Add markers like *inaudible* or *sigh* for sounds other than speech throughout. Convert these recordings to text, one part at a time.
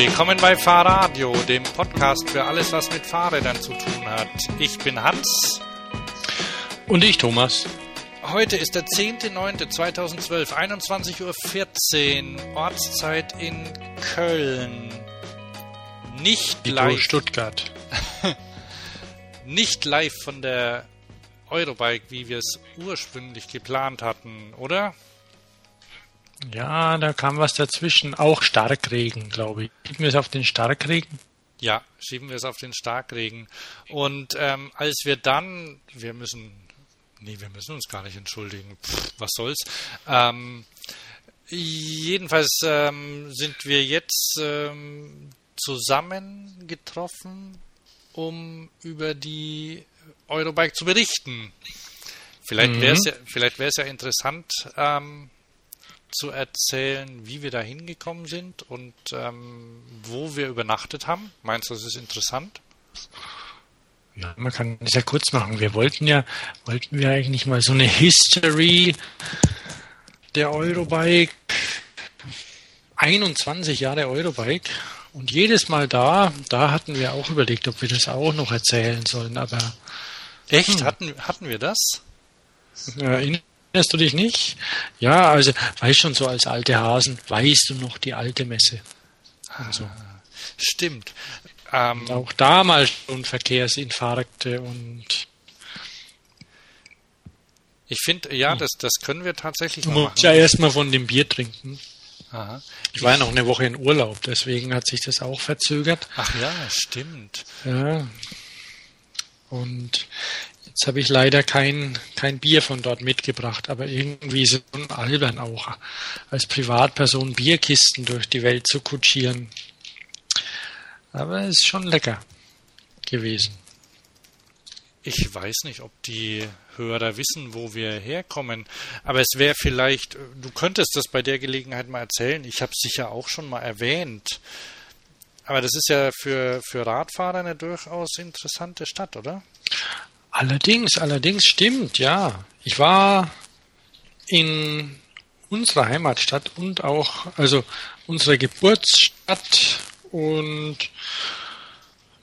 Willkommen bei Fahrradio, dem Podcast für alles, was mit Fahrrädern zu tun hat. Ich bin Hans. Und ich, Thomas. Heute ist der 10.09.2012, 21.14 Uhr, Ortszeit in Köln. Nicht Wie live. Stuttgart. *laughs* Nicht live von der Eurobike, wie wir es ursprünglich geplant hatten, oder? Ja, da kam was dazwischen. Auch Starkregen, glaube ich. Schieben wir es auf den Starkregen? Ja, schieben wir es auf den Starkregen. Und ähm, als wir dann, wir müssen, nee, wir müssen uns gar nicht entschuldigen. Pff, was soll's? Ähm, jedenfalls ähm, sind wir jetzt ähm, zusammengetroffen, um über die Eurobike zu berichten. Vielleicht Mhm. wäre es ja, vielleicht wäre es ja interessant, ähm, zu erzählen, wie wir da hingekommen sind und ähm, wo wir übernachtet haben. Meinst du, das ist interessant? Ja, man kann das ja kurz machen. Wir wollten ja, wollten wir eigentlich mal so eine History der Eurobike. 21 Jahre Eurobike. Und jedes Mal da, da hatten wir auch überlegt, ob wir das auch noch erzählen sollen. Aber Echt? Hm. Hatten, hatten wir das? äh, erinnerst du dich nicht? Ja, also, weißt schon, so als alte Hasen, weißt du noch die alte Messe? Und so. Stimmt. Ähm, Auch damals schon Verkehrsinfarkte und ich finde, ja, das, das können wir tatsächlich musst machen. ja erstmal von dem Bier trinken. Aha. Ich war ja noch eine Woche in Urlaub, deswegen hat sich das auch verzögert. Ach ja, stimmt. Ja. Und jetzt habe ich leider kein, kein Bier von dort mitgebracht, aber irgendwie ist es schon albern auch, als Privatperson Bierkisten durch die Welt zu kutschieren. Aber es ist schon lecker gewesen. Ich weiß nicht, ob die Hörer wissen, wo wir herkommen, aber es wäre vielleicht, du könntest das bei der Gelegenheit mal erzählen. Ich habe es sicher auch schon mal erwähnt. Aber das ist ja für, für Radfahrer eine durchaus interessante Stadt, oder? Allerdings, allerdings stimmt, ja. Ich war in unserer Heimatstadt und auch, also unserer Geburtsstadt und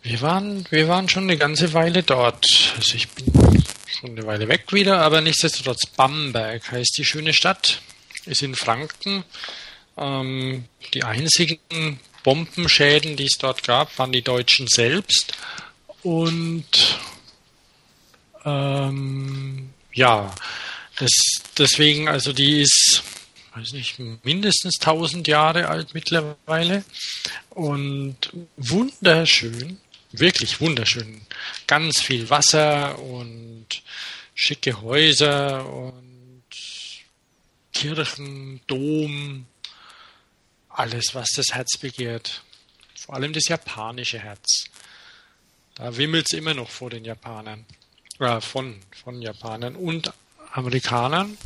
wir waren, wir waren schon eine ganze Weile dort. Also ich bin schon eine Weile weg wieder, aber nichtsdestotrotz Bamberg heißt die schöne Stadt, ist in Franken. Ähm, die einzigen Bombenschäden, die es dort gab, waren die Deutschen selbst. Und ähm, ja, das, deswegen, also die ist, weiß nicht, mindestens 1000 Jahre alt mittlerweile und wunderschön, wirklich wunderschön. Ganz viel Wasser und schicke Häuser und Kirchen, Dom, alles, was das Herz begehrt. Vor allem das japanische Herz. Da wimmelt es immer noch vor den Japanern. Äh, von, von Japanern und Amerikanern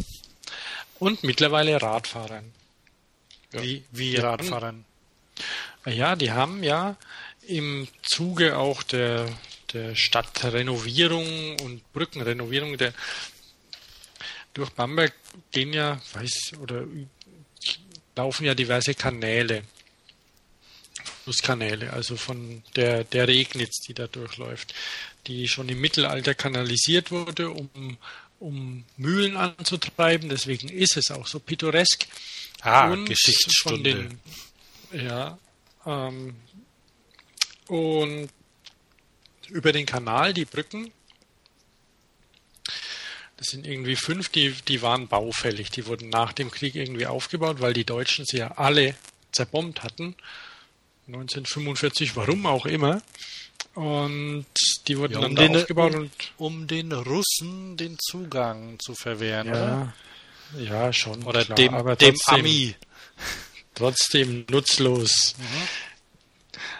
und mittlerweile Radfahrern. Ja. Wie, wie. Radfahrern. Ja, die haben ja im Zuge auch der, der Stadtrenovierung und Brückenrenovierung der durch Bamberg gehen ja, weiß oder laufen ja diverse Kanäle. Flusskanäle, also von der, der Regnitz, die da durchläuft, die schon im Mittelalter kanalisiert wurde, um, um Mühlen anzutreiben. Deswegen ist es auch so pittoresk. Ah, Und Geschichtsstunde. Von den, ja. Ähm, und über den Kanal, die Brücken, das sind irgendwie fünf, die, die waren baufällig. Die wurden nach dem Krieg irgendwie aufgebaut, weil die Deutschen sie ja alle zerbombt hatten. 1945, warum auch immer. Und die wurden Ja, dann um da den- aufgebaut und um den Russen den Zugang zu verwehren, oder? ja, ja, schon. Oder klar, dem, aber dem trotzdem- Ami. *laughs* trotzdem nutzlos.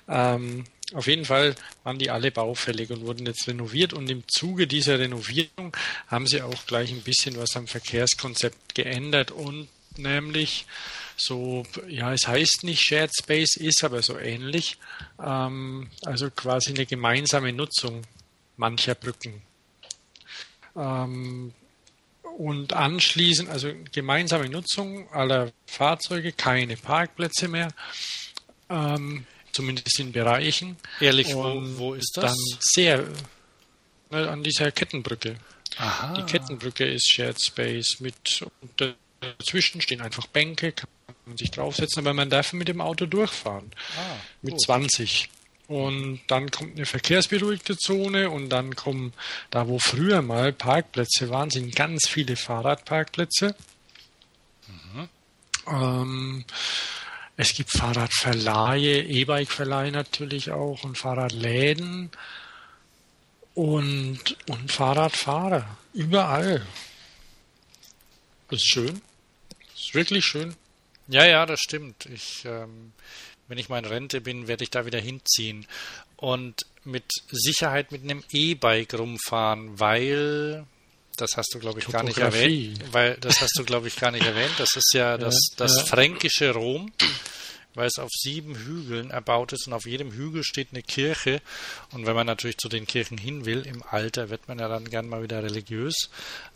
Ähm, auf jeden Fall waren die alle baufällig und wurden jetzt renoviert und im Zuge dieser Renovierung haben sie auch gleich ein bisschen was am Verkehrskonzept geändert und nämlich so, ja, es heißt nicht Shared Space, ist aber so ähnlich, ähm, also quasi eine gemeinsame Nutzung mancher Brücken. Ähm, und anschließend, also gemeinsame Nutzung aller Fahrzeuge, keine Parkplätze mehr. Ähm, zumindest in Bereichen. Ehrlich, wo, wo ist das? Dann sehr ne, an dieser Kettenbrücke. Aha. Die Kettenbrücke ist Shared Space mit dazwischen stehen einfach Bänke, kann man sich draufsetzen, aber man darf mit dem Auto durchfahren. Ah, mit gut. 20. Und dann kommt eine verkehrsberuhigte Zone und dann kommen da, wo früher mal Parkplätze waren, sind ganz viele Fahrradparkplätze. Ähm, es gibt Fahrradverleihe, E-Bike-Verleihe natürlich auch und Fahrradläden und, und Fahrradfahrer. Überall. Das ist schön. Ist wirklich schön. Ja, ja, das stimmt. Ich, ähm, wenn ich mal in Rente bin, werde ich da wieder hinziehen und mit Sicherheit mit einem E-Bike rumfahren, weil das hast du glaube ich gar nicht erwähnt, weil das hast du glaube ich gar nicht erwähnt. Das ist ja das, das fränkische Rom, weil es auf sieben Hügeln erbaut ist und auf jedem Hügel steht eine Kirche. Und wenn man natürlich zu den Kirchen hin will, im Alter wird man ja dann gern mal wieder religiös,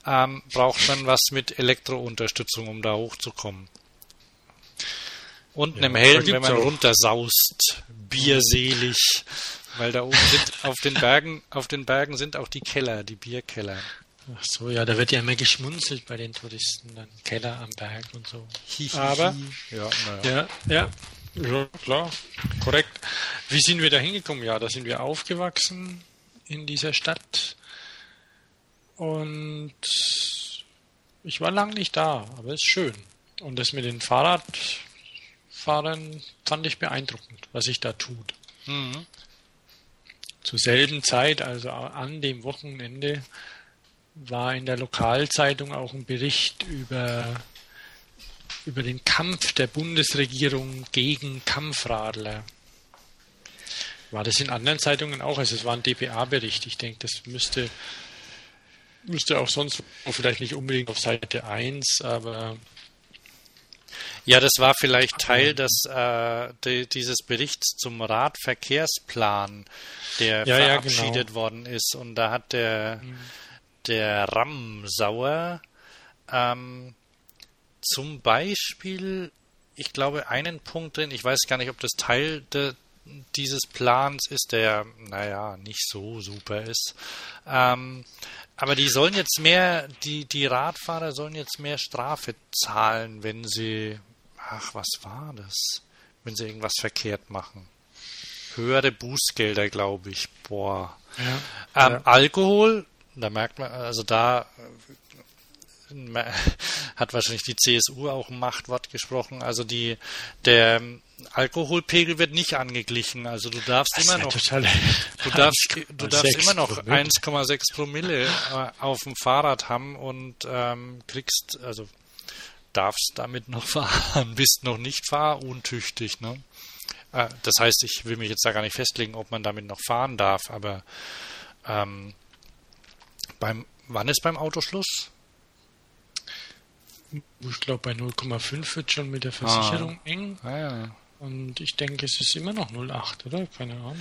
ähm, braucht man was mit Elektrounterstützung, um da hochzukommen. Und Ja, einem da Helm, wenn man auch- runtersaust, bierselig. Weil da oben sind auf den Bergen, auf den Bergen sind auch die Keller, die Bierkeller. Ach so, ja, da wird ja immer geschmunzelt bei den Touristen, dann Keller am Berg und so. Aber- ja, naja. Ja, ja, ja, klar, korrekt. Wie sind wir da hingekommen? Ja, da sind wir aufgewachsen in dieser Stadt und ich war lange nicht da, aber es ist schön. Und das mit den Fahrradfahrern fand ich beeindruckend, was sich da tut. Mhm. Zur selben Zeit, also an dem Wochenende, war in der Lokalzeitung auch ein Bericht über, über den Kampf der Bundesregierung gegen Kampfradler. War das in anderen Zeitungen auch? Also es war ein DPA-Bericht. Ich denke, das müsste, müsste auch sonst, vielleicht nicht unbedingt auf Seite 1, aber Ja, das war vielleicht Teil des, äh, de, dieses Berichts zum Radverkehrsplan, der Ja, ja, verabschiedet genau. worden ist. Und da hat der, der Ramsauer ähm, zum Beispiel, ich glaube, einen Punkt drin, ich weiß gar nicht, ob das Teil de, dieses Plans ist, der, naja, nicht so super ist. Ähm, aber die sollen jetzt mehr, die, die Radfahrer sollen jetzt mehr Strafe zahlen, wenn sie, ach, was war das? Wenn sie irgendwas verkehrt machen. Höhere Bußgelder, glaube ich. Boah. ja. Ähm, Ja. Alkohol, da merkt man, also da *laughs* hat wahrscheinlich die CSU auch ein Machtwort gesprochen. Also die, der ähm, Alkoholpegel wird nicht angeglichen. Also du darfst Das immer noch, total du darfst, *laughs* du darfst 1,6 immer noch Promille. 1,6 Promille äh, auf dem Fahrrad haben und ähm, kriegst, also darfst damit noch fahren, *laughs* bist noch nicht fahruntüchtig, ne? Äh, Das heißt, ich will mich jetzt da gar nicht festlegen, ob man damit noch fahren darf, aber ähm, beim wann ist beim Autoschluss? Ich glaube, bei 0,5 wird schon mit der Versicherung eng. Ah, ja. Und ich denke, es ist immer noch 0,8, oder? Keine Ahnung.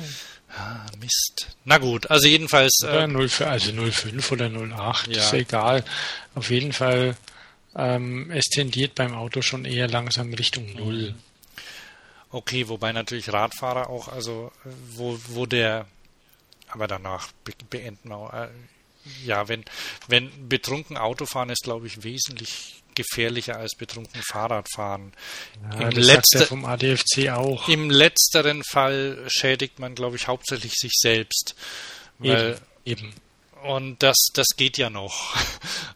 ah, Mist. Na gut, also jedenfalls Oder äh, 0,5, also 0,5 oder 0,8, Ja. ist egal. Auf jeden Fall, ähm, es tendiert beim Auto schon eher langsam Richtung 0. okay, wobei natürlich Radfahrer auch, also äh, wo, wo der aber danach be beenden wir. Äh, ja, wenn, wenn betrunken Autofahren ist, glaube ich, wesentlich gefährlicher als betrunken Fahrradfahren. Ja, Im das sagt letzte- der vom ADFC auch. Im letzteren Fall schädigt man, glaube ich, hauptsächlich sich selbst. Weil, eben, eben. und das, das geht ja noch.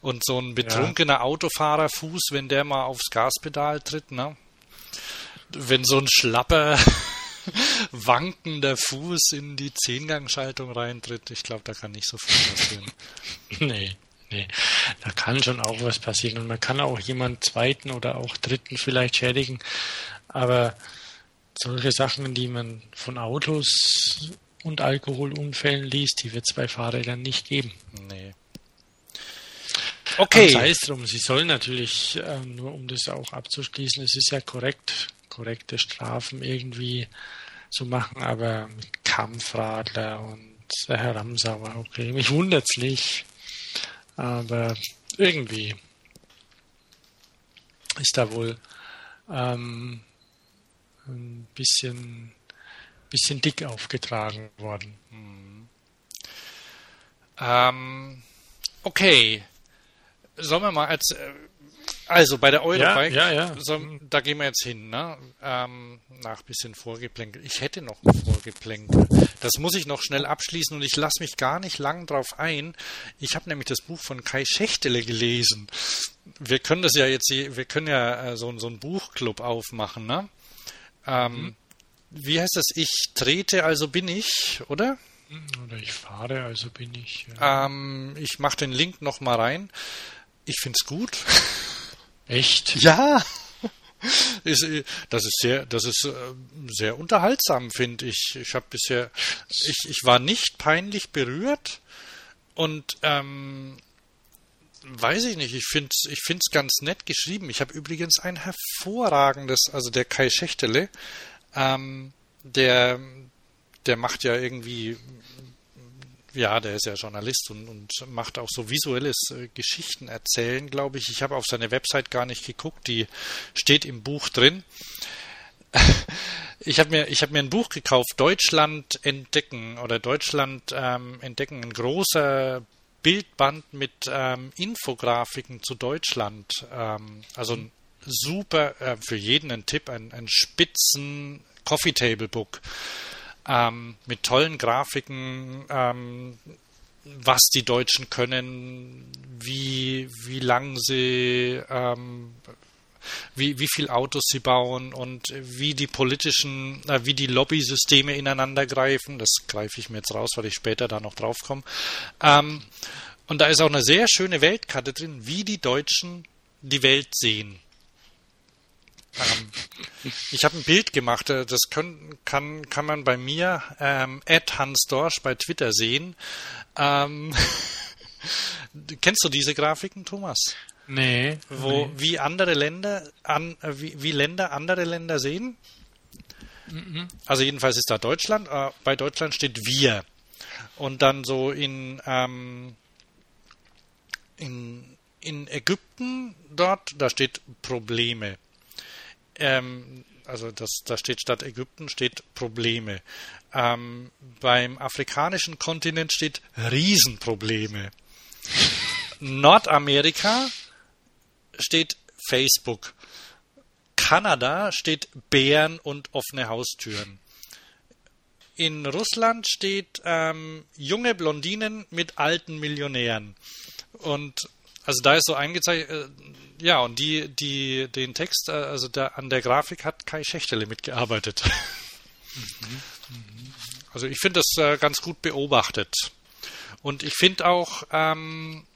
Und so ein betrunkener Autofahrerfuß, wenn der mal aufs Gaspedal tritt, ne? Wenn so ein schlapper, *laughs* wankender Fuß in die Zehngangschaltung reintritt, ich glaube, da kann nicht so viel passieren. *laughs* Nee, nee. Da kann schon auch was passieren. Und man kann auch jemanden zweiten oder auch dritten vielleicht schädigen. Aber solche Sachen, die man von Autos und Alkoholunfällen liest, die wird es bei Fahrrädern nicht geben. Nee. Okay. Sei es drum, sie sollen natürlich, äh, nur um das auch abzuschließen, es ist ja korrekt, korrekte Strafen irgendwie zu machen, aber mit Kampfradler und Herr Ramsauer, okay, mich wundert's nicht, aber irgendwie ist da wohl ähm, ein bisschen bisschen dick aufgetragen worden. Hm. Ähm, okay. Sollen wir mal als äh, also bei der Eurobike, ja, ja, ja. So, da gehen wir jetzt hin, ne? Ähm, nach bisschen Vorgeplänkel. Ich hätte noch ein Vorgeplänkel. Das muss ich noch schnell abschließen und ich lasse mich gar nicht lang drauf ein. Ich habe nämlich das Buch von Kai Schächtele gelesen. Wir können das ja jetzt, wir können ja äh, so, so einen Buchclub aufmachen, ne? Ähm, mhm. Wie heißt das? Ich trete, also bin ich, oder? Oder ich fahre, also bin ich. Ähm, ich mache den Link noch mal rein. Ich find's gut. *laughs* Echt? Ja. *laughs* Ist, das ist sehr, das ist äh, sehr unterhaltsam, finde ich. Ich habe bisher, ich, ich war nicht peinlich berührt und ähm, weiß ich nicht. Ich finde, ich finde es ganz nett geschrieben. Ich habe übrigens ein hervorragendes, also der Kai Schächtele, ähm, der, der macht ja irgendwie ja, der ist ja Journalist und, und macht auch so visuelles äh, Geschichten erzählen, glaube ich. Ich habe auf seine Website gar nicht geguckt, die steht im Buch drin. *laughs* Ich habe mir, habe mir ein Buch gekauft, Deutschland entdecken oder Deutschland ähm, entdecken, ein großer Bildband mit ähm, Infografiken zu Deutschland. Ähm, also ein super, äh, für jeden ein Tipp, ein, ein spitzen Coffee Table Book ähm, mit tollen Grafiken, ähm, was die Deutschen können, wie, wie lang sie, ähm, wie, wie viel Autos sie bauen und wie die politischen, äh, wie die Lobbysysteme ineinander greifen. Das greife ich mir jetzt raus, weil ich später da noch drauf komme. Ähm, und da ist auch eine sehr schöne Weltkarte drin, wie die Deutschen die Welt sehen. Ähm, ich habe ein Bild gemacht, äh, das können, kann, kann man bei mir, ähm, Hans Dorsch bei Twitter sehen. Ähm, *laughs* kennst du diese Grafiken, Thomas? Nee. Wo, nee. wie andere Länder, an, äh, wie, wie Länder andere Länder sehen? Mhm. Also jedenfalls ist da Deutschland, äh, bei Deutschland steht wir. Und dann so in, ähm, in, in Ägypten dort, da steht Probleme. Ähm, also das, da steht statt Ägypten steht Probleme. Ähm, beim afrikanischen Kontinent steht Riesenprobleme. Nordamerika steht Facebook. Kanada steht Bären und offene Haustüren. In Russland steht ähm, junge Blondinen mit alten Millionären. Und also da ist so eingezeichnet, äh, ja, und die, die, den Text, äh, also der, an der Grafik hat Kai Schächtele mitgearbeitet. Mhm. Also ich finde das äh, ganz gut beobachtet. Und ich finde auch ähm,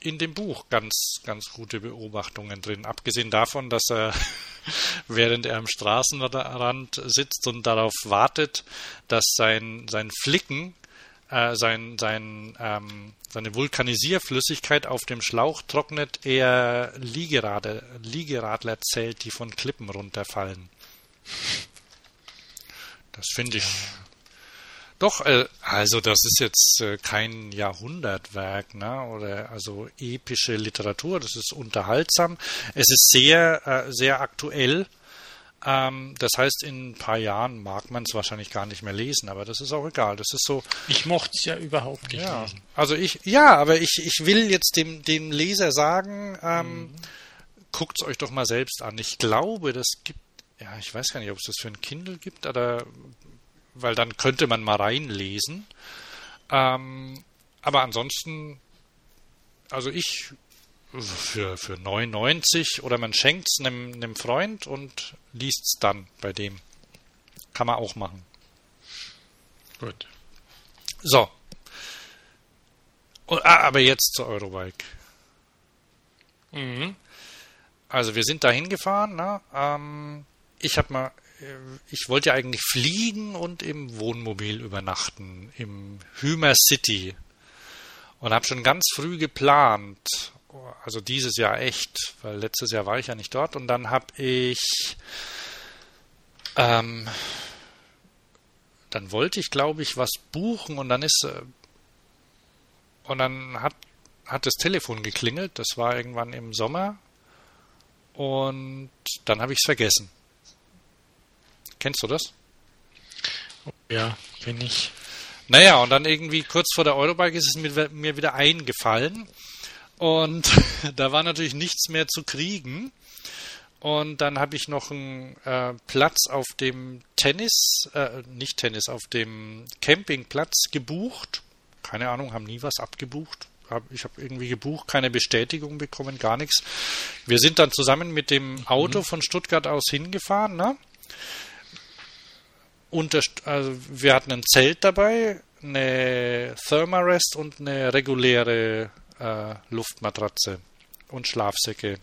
in dem Buch ganz, ganz gute Beobachtungen drin. Abgesehen davon, dass er, *laughs* während er am Straßenrand sitzt und darauf wartet, dass sein, sein Flicken äh, sein, sein, ähm, seine Vulkanisierflüssigkeit auf dem Schlauch trocknet, er Liegerade, Liegeradler zählt, die von Klippen runterfallen. Das finde ich. Doch, äh, also das ist jetzt äh, kein Jahrhundertwerk, ne? Oder also epische Literatur. Das ist unterhaltsam. Es ist sehr, äh, sehr aktuell. Ähm, das heißt, in ein paar Jahren mag man es wahrscheinlich gar nicht mehr lesen, aber das ist auch egal. Das ist so. Ich mochte es ja überhaupt nicht ja. lesen. Also ich, ja, aber ich, ich will jetzt dem, dem Leser sagen, ähm, mhm. guckt es euch doch mal selbst an. Ich glaube, das gibt, ja, ich weiß gar nicht, ob es das für ein Kindle gibt, oder weil dann könnte man mal reinlesen. Ähm, aber ansonsten, also ich für, für 99 oder man schenkt es einem, einem Freund und liest es dann bei dem. Kann man auch machen. Gut. So. Und, ah, aber jetzt zur Eurobike. Mhm. Also wir sind da hingefahren. Ne? Ähm, ich habe mal, äh, ich wollte ja eigentlich fliegen und im Wohnmobil übernachten im Hümer City und habe schon ganz früh geplant also dieses Jahr echt, weil letztes Jahr war ich ja nicht dort und dann habe ich, ähm, dann wollte ich, glaube ich, was buchen und dann ist, äh, und dann hat, hat das Telefon geklingelt, das war irgendwann im Sommer und dann habe ich es vergessen. Kennst du das? Ja, bin ich. Naja, und dann irgendwie kurz vor der Eurobike ist es mir, mir wieder eingefallen. Und *laughs* da war natürlich nichts mehr zu kriegen. Und dann habe ich noch einen äh, Platz auf dem Tennis, äh, nicht Tennis, auf dem Campingplatz gebucht. Keine Ahnung, haben nie was abgebucht. Ich habe irgendwie gebucht, keine Bestätigung bekommen, gar nichts. Wir sind dann zusammen mit dem Auto von Stuttgart aus hingefahren. Ne? Unter, also wir hatten ein Zelt dabei, eine Thermarest und eine reguläre äh, Luftmatratze und Schlafsäcke.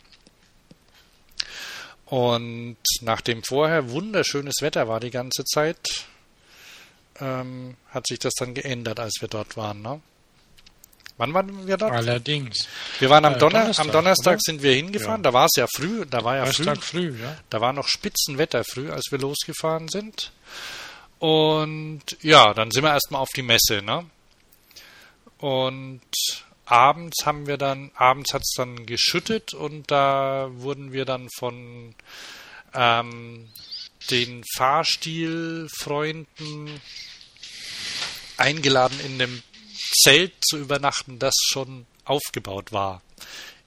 Und nachdem vorher wunderschönes Wetter war die ganze Zeit, ähm, hat sich das dann geändert, als wir dort waren. Ne? Wann waren wir dort? Allerdings. Wir waren am, äh, Donner Donnerstag, am Donnerstag oder? sind wir hingefahren. Ja. Da war es ja früh. Da war ja früh, früh ja. Da war noch Spitzenwetter früh, als wir losgefahren sind. Und ja, dann sind wir erstmal auf die Messe, ne? Und abends haben wir dann, abends hat es dann geschüttet und da wurden wir dann von ähm, den Fahrstilfreunden eingeladen, in einem Zelt zu übernachten, das schon aufgebaut war.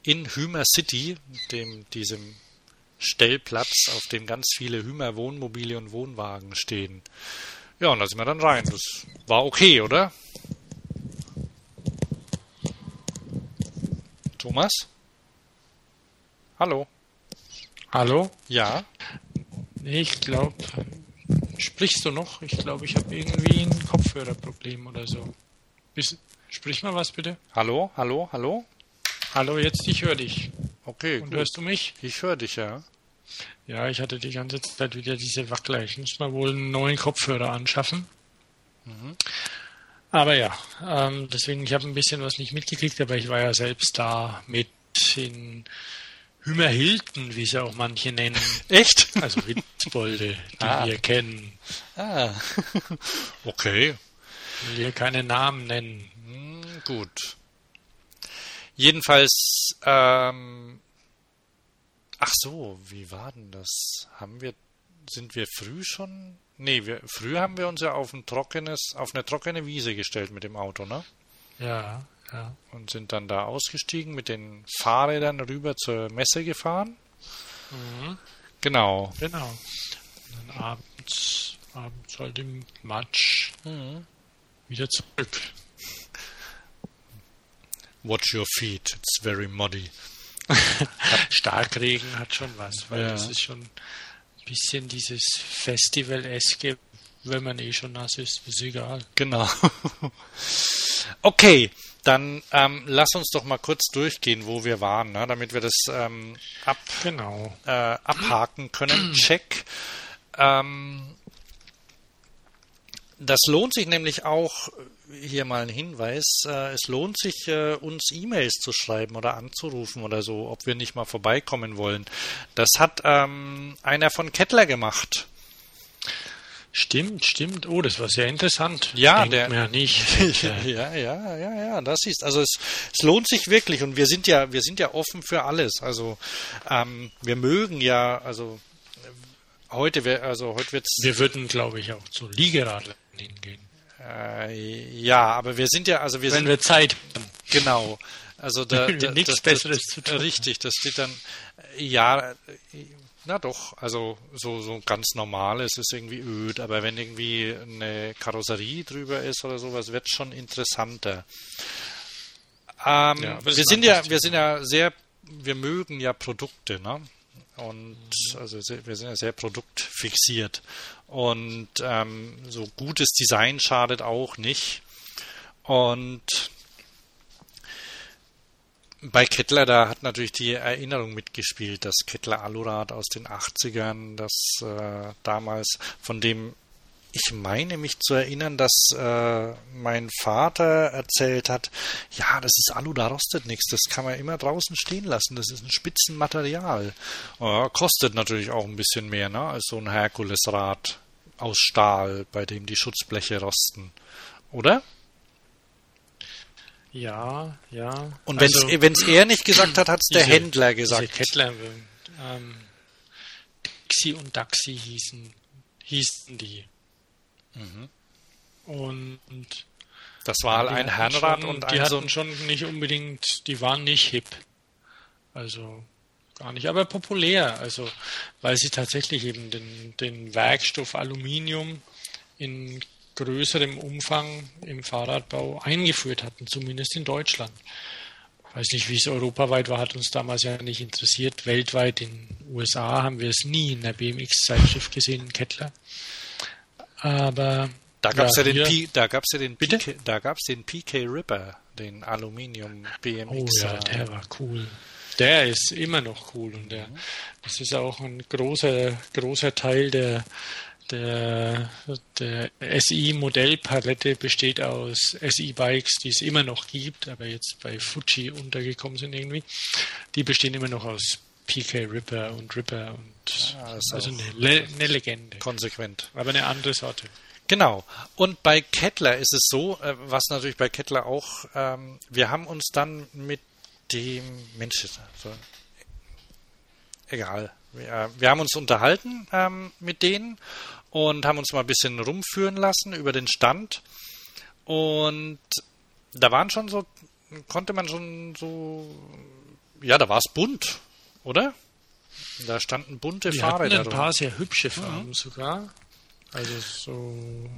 In Hümer City, dem, diesem Stellplatz, auf dem ganz viele Hümer Wohnmobile und Wohnwagen stehen. Ja, und da sind wir dann rein. Das war okay, oder? Thomas? Hallo? Hallo? Ja? Ich glaube, sprichst du noch? Ich glaube, ich habe irgendwie ein Kopfhörerproblem oder so. Bis, sprich mal was bitte. Hallo, hallo, hallo? Hallo, jetzt ich höre dich. Okay. Und gut. hörst du mich? Ich höre dich, ja. Ja, ich hatte die ganze Zeit wieder diese Wackler. Ich muss mal wohl einen neuen Kopfhörer anschaffen. Mhm. Aber ja, ähm, deswegen, ich habe ein bisschen was nicht mitgekriegt, aber ich war ja selbst da mit in Hümerhilden, wie sie auch manche nennen. Echt? Also Witzbolde, die ah. wir kennen. Ah, *laughs* okay. Ich will hier keine Namen nennen. Hm, gut. Jedenfalls ähm, Ach so, wie war denn das? Haben wir, sind wir früh schon? Nee, wir, früh haben wir uns ja auf ein trockenes, auf eine trockene Wiese gestellt mit dem Auto, ne? Ja, ja. Und sind dann da ausgestiegen, mit den Fahrrädern rüber zur Messe gefahren. Mhm. Genau. Genau. Und dann abends, abends halt im Matsch mhm. wieder zurück. Watch your feet, it's very muddy. *laughs* Starkregen hat schon was, weil ja. das ist schon bisschen dieses Festival-eske, wenn man eh schon nass ist, ist egal. Genau. *laughs* okay, dann ähm, lass uns doch mal kurz durchgehen, wo wir waren, ne, damit wir das ähm, ab, genau. äh, abhaken können. *clears throat* Check. Ähm, das lohnt sich nämlich auch, hier mal ein Hinweis, äh, es lohnt sich, äh, uns E-Mails zu schreiben oder anzurufen oder so, ob wir nicht mal vorbeikommen wollen. Das hat ähm, einer von Kettler gemacht. Stimmt, stimmt. Oh, das war sehr interessant. Ja, Denkt der. Mir nicht. *laughs* ja, ja, ja, ja, das ist. Also es, es lohnt sich wirklich und wir sind ja, wir sind ja offen für alles. Also ähm, wir mögen ja, also heute, wär, also heute wird's. Wir würden, glaube ich, auch zu Liegeradlern hingehen. Äh, ja, aber wir sind ja, also wir Wenn sind. wir Zeit haben. Genau. Also da, *laughs* da nichts das, Besseres das, zu tun. Richtig, das steht dann, ja, na doch, also so, so ganz normal, es ist irgendwie öd, aber wenn irgendwie eine Karosserie drüber ist oder sowas, wird schon interessanter. Ähm, ja, wir sind ja, wir sind ja sehr, wir mögen ja Produkte, ne? Und also wir sind ja sehr produktfixiert. Und ähm, so gutes Design schadet auch nicht. Und bei Kettler, da hat natürlich die Erinnerung mitgespielt, das Kettler Alurad aus den 80ern, das äh, damals, von dem ich meine mich zu erinnern, dass äh, mein Vater erzählt hat, ja, das ist Alu, da rostet nichts, das kann man immer draußen stehen lassen, das ist ein Spitzenmaterial. Äh, kostet natürlich auch ein bisschen mehr, ne, als so ein Herkulesrad aus Stahl, bei dem die Schutzbleche rosten. Oder? Ja, ja. Und wenn es also, er nicht gesagt hat, hat es der Händler gesagt. Diese Kettler, ähm, Dixie und Daxi hießen, hießen die. Mhm. Und das war ein Herrenrad und ein Die hatten so schon nicht unbedingt, die waren nicht hip. Also gar nicht, aber populär. Also weil sie tatsächlich eben den, den Werkstoff Aluminium in größerem Umfang im Fahrradbau eingeführt hatten, zumindest in Deutschland. Ich weiß nicht, wie es europaweit war, hat uns damals ja nicht interessiert. Weltweit in den USA haben wir es nie in der BMX-Zeitschrift gesehen, in Kettler. Aber da gab es ja, ja, den P, da gab's ja den PK, da gab's den PK Ripper, den Aluminium BMX. Oh ja, der war cool. Der ist immer noch cool und der, das ist auch ein großer, großer Teil der, der, der SI-Modellpalette besteht aus SI-Bikes, die es immer noch gibt, aber jetzt bei Fuji untergekommen sind irgendwie. Die bestehen immer noch aus PK Ripper und Ripper und ja, also eine, Le eine Legende. Konsequent. Aber eine andere Sorte. Genau. Und bei Kettler ist es so, äh, was natürlich bei Kettler auch, ähm, wir haben uns dann mit dem Mensch, so, egal. Wir, wir, haben uns unterhalten ähm, mit denen und haben uns mal ein bisschen rumführen lassen über den Stand. Und da waren schon so, konnte man schon so, ja, da war es bunt, oder? Da standen bunte Wir Fahrräder. Ein paar sehr hübsche Farben mhm. sogar. Also so,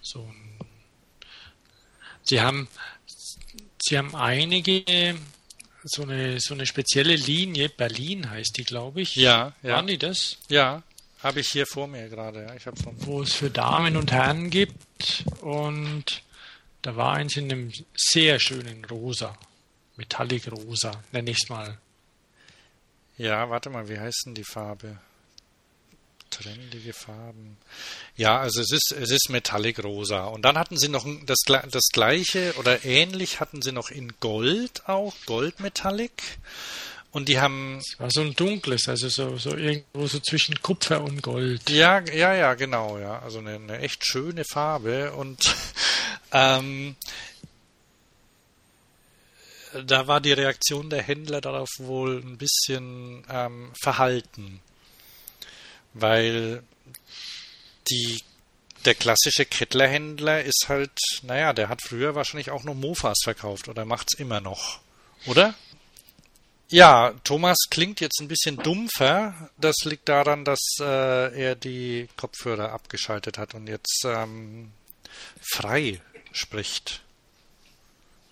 so Sie haben, Sie haben einige, so eine, so eine spezielle Linie, Berlin heißt die, glaube ich. Ja, ja. Waren die das? Ja, habe ich hier vor mir gerade. Ja. Ich Wo es für Damen und Herren gibt und da war eins in einem sehr schönen Rosa, Metallic Rosa, nenne ich es mal. Ja, warte mal, wie heißt denn die Farbe? trendige Farben. Ja, also es ist, es ist Metallic Rosa. Und dann hatten sie noch das, das gleiche oder ähnlich hatten sie noch in Gold auch, Gold Metallic. Und die haben. Es war so ein dunkles, also so, so irgendwo so zwischen Kupfer und Gold. Ja, ja, ja, genau, ja. Also eine, eine echt schöne Farbe. Und *laughs* ähm, da war die Reaktion der Händler darauf wohl ein bisschen ähm, verhalten weil die der klassische Kettlerhändler ist halt, naja, der hat früher wahrscheinlich auch noch Mofas verkauft oder macht's immer noch, oder? Ja, Thomas klingt jetzt ein bisschen dumpfer. Das liegt daran, dass äh, er die Kopfhörer abgeschaltet hat und jetzt ähm, frei spricht.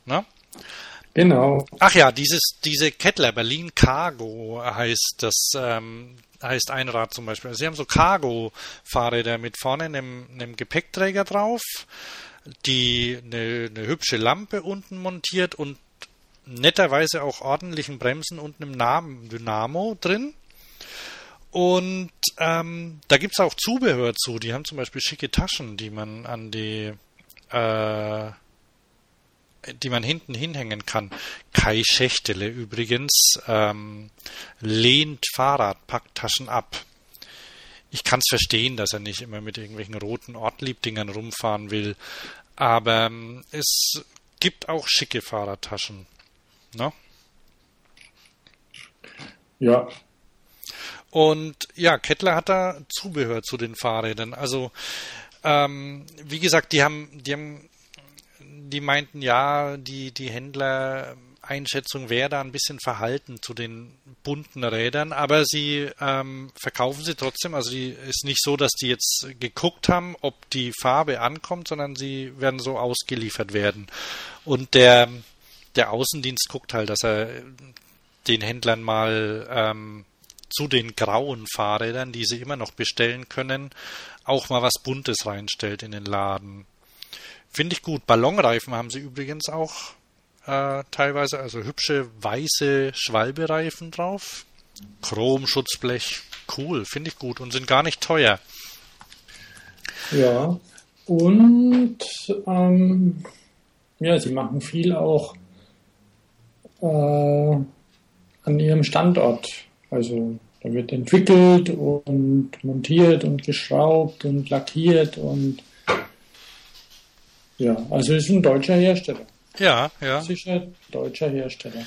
Na? Genau. Ach ja, dieses, diese Kettler Berlin Cargo heißt das, ähm, heißt ein Rad zum Beispiel. Sie haben so Cargo-Fahrräder mit vorne einem, einem Gepäckträger drauf, die eine, eine hübsche Lampe unten montiert und netterweise auch ordentlichen Bremsen und einem Dynamo drin. Und ähm, da gibt es auch Zubehör zu. Die haben zum Beispiel schicke Taschen, die man an die äh, die man hinten hinhängen kann. Kai Schächtele übrigens ähm, lehnt Fahrradpacktaschen ab. Ich kann es verstehen, dass er nicht immer mit irgendwelchen roten Ortliebdingern rumfahren will, aber ähm, es gibt auch schicke Fahrradtaschen. Ne? Ja. Und ja, Kettler hat da Zubehör zu den Fahrrädern. Also ähm, wie gesagt, die haben, die haben die meinten, ja, die, die Händler Einschätzung wäre da ein bisschen verhalten zu den bunten Rädern, aber sie ähm, verkaufen sie trotzdem. Also die ist nicht so, dass die jetzt geguckt haben, ob die Farbe ankommt, sondern sie werden so ausgeliefert werden. Und der, der Außendienst guckt halt, dass er den Händlern mal ähm, zu den grauen Fahrrädern, die sie immer noch bestellen können, auch mal was Buntes reinstellt in den Laden. Finde ich gut. Ballonreifen haben sie übrigens auch äh, teilweise, also hübsche weiße Schwalbereifen drauf. Chromschutzblech, cool, finde ich gut und sind gar nicht teuer. Ja, und ähm, ja, sie machen viel auch äh, an ihrem Standort. Also da wird entwickelt und montiert und geschraubt und lackiert und ja, also ist ein deutscher Hersteller. Ja, ja. Sicher deutscher Hersteller.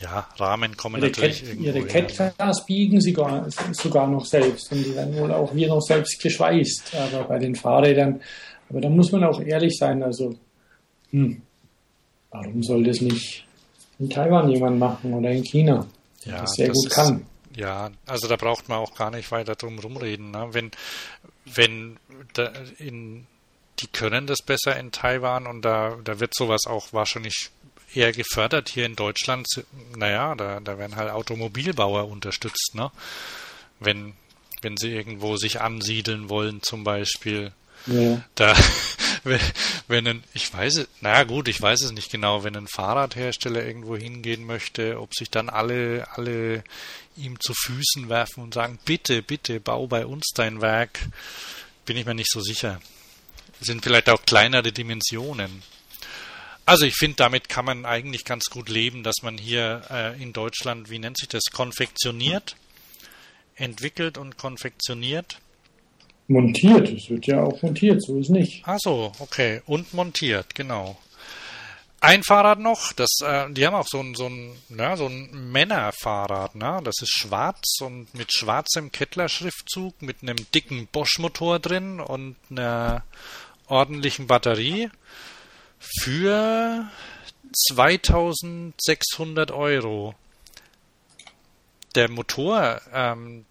Ja, Rahmen kommen ihre natürlich Cat, Ihre Catcars biegen sie sogar, sogar noch selbst und die werden wohl auch hier noch selbst geschweißt. Aber bei den Fahrrädern, aber da muss man auch ehrlich sein, also hm, warum soll das nicht in Taiwan jemand machen oder in China, ja, das sehr das gut ist, kann? Ja, also da braucht man auch gar nicht weiter drum rumreden. Ne? Wenn, wenn in, die können das besser in Taiwan und da, da wird sowas auch wahrscheinlich eher gefördert hier in Deutschland. Naja, da, da werden halt Automobilbauer unterstützt, ne? Wenn, wenn sie irgendwo sich ansiedeln wollen, zum Beispiel. Ja. Da, *laughs* wenn ein, ich weiß es, naja gut, ich weiß es nicht genau, wenn ein Fahrradhersteller irgendwo hingehen möchte, ob sich dann alle, alle ihm zu Füßen werfen und sagen, bitte, bitte, bau bei uns dein Werk, bin ich mir nicht so sicher. Sind vielleicht auch kleinere Dimensionen. Also ich finde, damit kann man eigentlich ganz gut leben, dass man hier äh, in Deutschland, wie nennt sich das, konfektioniert, entwickelt und konfektioniert. Montiert, es wird ja auch montiert, so ist nicht. Ach so, okay. Und montiert, genau. Ein Fahrrad noch, das, äh, die haben auch so ein, so ein, ja, so ein Männerfahrrad, ne? Das ist schwarz und mit schwarzem Kettler-Schriftzug, mit einem dicken Bosch-Motor drin und einer ordentlichen Batterie für 2600 Euro. Der Motor, ähm,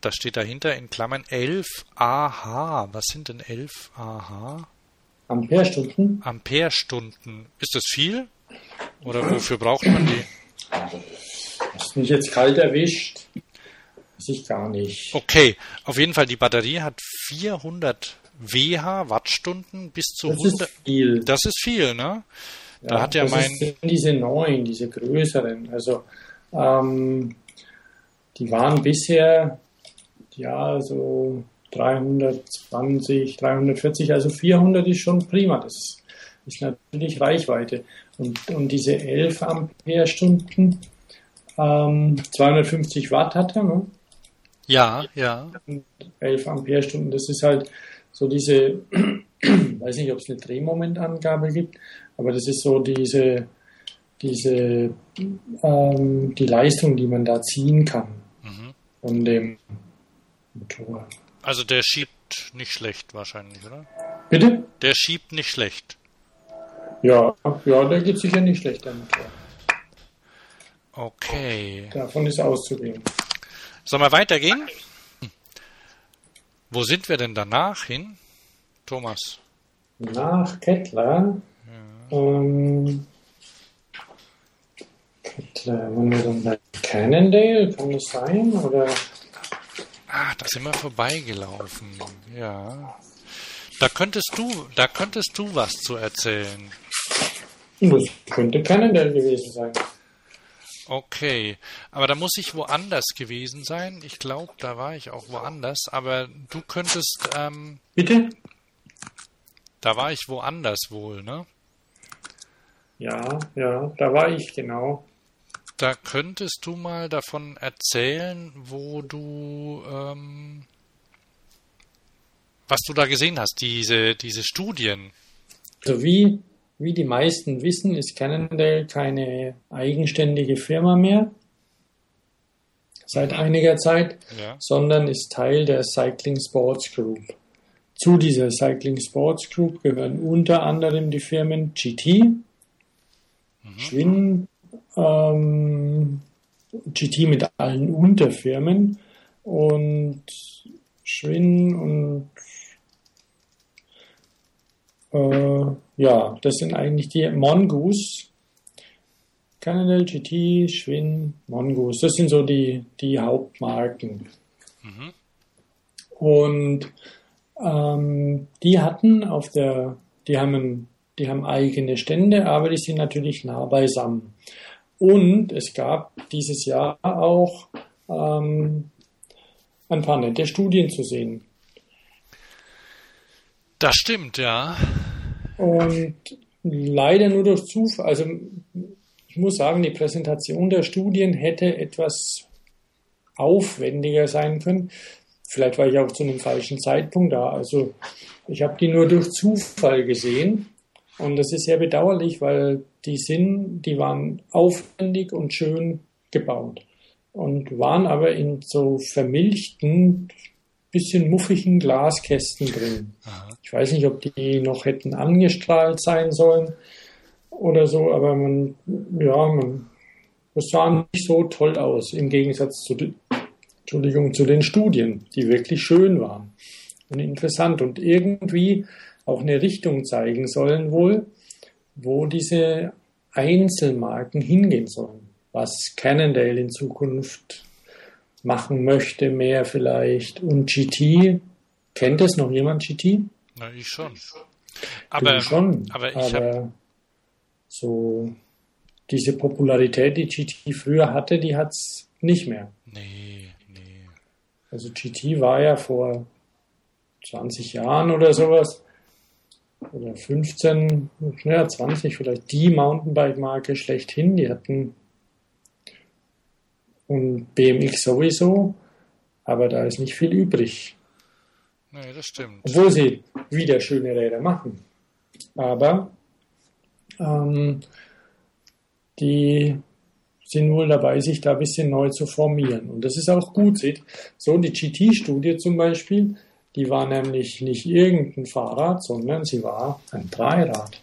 da steht dahinter in Klammern 11 AH. Was sind denn 11 AH? Amperestunden? Amperestunden. Ist das viel? Oder wofür braucht man die? Hast mich jetzt kalt erwischt? Weiß ich gar nicht. Okay, auf jeden Fall, die Batterie hat 400 WH, Wattstunden, bis zu Das 100. ist viel. Das ist viel, ne? Da hat ja das mein. sind diese neuen, diese größeren. Also ähm, die waren bisher ja so 320, 340, also 400 ist schon prima. Das ist natürlich Reichweite. Und, und diese 11 Ampere-Stunden, ähm, 250 Watt hat er, ne? Ja, ja. 11 Ampere-Stunden, das ist halt so diese, *clears throat* weiß nicht, ob es eine Drehmomentangabe gibt, aber das ist so diese, diese, ähm, die Leistung, die man da ziehen kann Mhm. von dem Motor. Also der schiebt nicht schlecht wahrscheinlich, oder? Bitte? Der schiebt nicht schlecht. Ja, ja, der geht sicher nicht schlecht, der Motor. Okay. Davon ist auszugehen. Sollen wir weitergehen? Wo sind wir denn danach hin? Thomas. Nach Kettler, ähm, Kettler, waren wir dann bei Cannondale, kann das sein? Oder? Ah, da sind wir vorbeigelaufen. Ja. Da könntest du, da könntest du was zu erzählen. Das könnte Cannondale gewesen sein. Okay, aber da muss ich woanders gewesen sein. Ich glaube, da war ich auch woanders. Aber du könntest, ähm, Bitte? da war ich woanders wohl, ne? Ja, ja, da war ich genau. Da könntest du mal davon erzählen, wo du, ähm, was du da gesehen hast, diese, diese Studien. Also wie, wie die meisten wissen, ist Cannondale keine eigenständige Firma mehr seit einiger Zeit, Ja. sondern ist Teil der Cycling Sports Group. Zu dieser Cycling Sports Group gehören unter anderem die Firmen GT, Schwinn, ähm, GT mit allen Unterfirmen und Schwinn und äh, ja, das sind eigentlich die Mongoose. Cannondale, GT, Schwinn, Mongoose. Das sind so die, die Hauptmarken. Mhm. Und ähm, die hatten auf der, die haben, die haben eigene Stände, aber die sind natürlich nah beisammen. Und es gab dieses Jahr auch ähm, ein paar nette Studien zu sehen. Das stimmt, ja. Und leider nur durch Zufall, also ich muss sagen, die Präsentation der Studien hätte etwas aufwendiger sein können. Vielleicht war ich auch zu einem falschen Zeitpunkt da. Also ich habe die nur durch Zufall gesehen. Und das ist sehr bedauerlich, weil die sind, die waren aufwendig und schön gebaut und waren aber in so vermilchten, bisschen muffigen Glaskästen drin. Aha. Ich weiß nicht, ob die noch hätten angestrahlt sein sollen oder so, aber man, ja, man, das sah nicht so toll aus im Gegensatz zu, Entschuldigung, zu den Studien, die wirklich schön waren und interessant und irgendwie auch eine Richtung zeigen sollen wohl, wo diese Einzelmarken hingehen sollen. Was Cannondale in Zukunft machen möchte, mehr vielleicht. Und GT, kennt es noch jemand GT? Na, ich schon. Aber, du schon, aber, ich aber so diese Popularität, die GT früher hatte, die hat es nicht mehr. Nee, nee. Also GT war ja vor 20 Jahren oder sowas oder 15, ja 20 vielleicht die Mountainbike-Marke schlechthin. Die hatten und BMX sowieso, aber da ist nicht viel übrig. Nee, das stimmt. Obwohl sie wieder schöne Räder machen. Aber ähm, die sind wohl dabei, sich da ein bisschen neu zu formieren. Und das ist auch gut. Seht, so die GT-Studie zum Beispiel, die war nämlich nicht irgendein Fahrrad, sondern sie war ein Dreirad.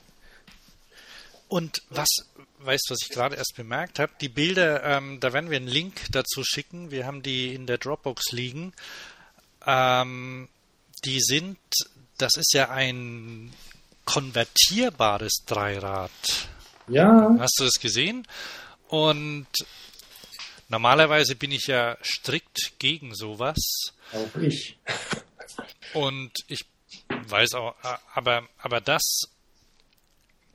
Und was, weißt du, was ich gerade erst bemerkt habe? Die Bilder, ähm, da werden wir einen Link dazu schicken. Wir haben die in der Dropbox liegen. Ähm, die sind, das ist ja ein konvertierbares Dreirad. Ja. Hast du das gesehen? Und normalerweise bin ich ja strikt gegen sowas. Auch ich. Und ich weiß auch, aber, aber das,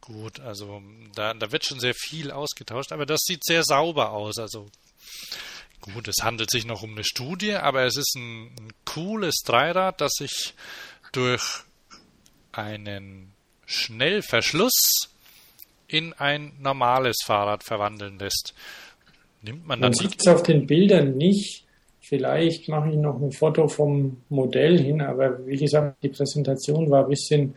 gut, also da, da wird schon sehr viel ausgetauscht, aber das sieht sehr sauber aus. Also gut, es handelt sich noch um eine Studie, aber es ist ein, ein cooles Dreirad, das sich durch einen Schnellverschluss in ein normales Fahrrad verwandeln lässt. Nimmt man dann. Man sieht es auf den Bildern nicht, Vielleicht mache ich noch ein Foto vom Modell hin, aber wie gesagt, die Präsentation war ein bisschen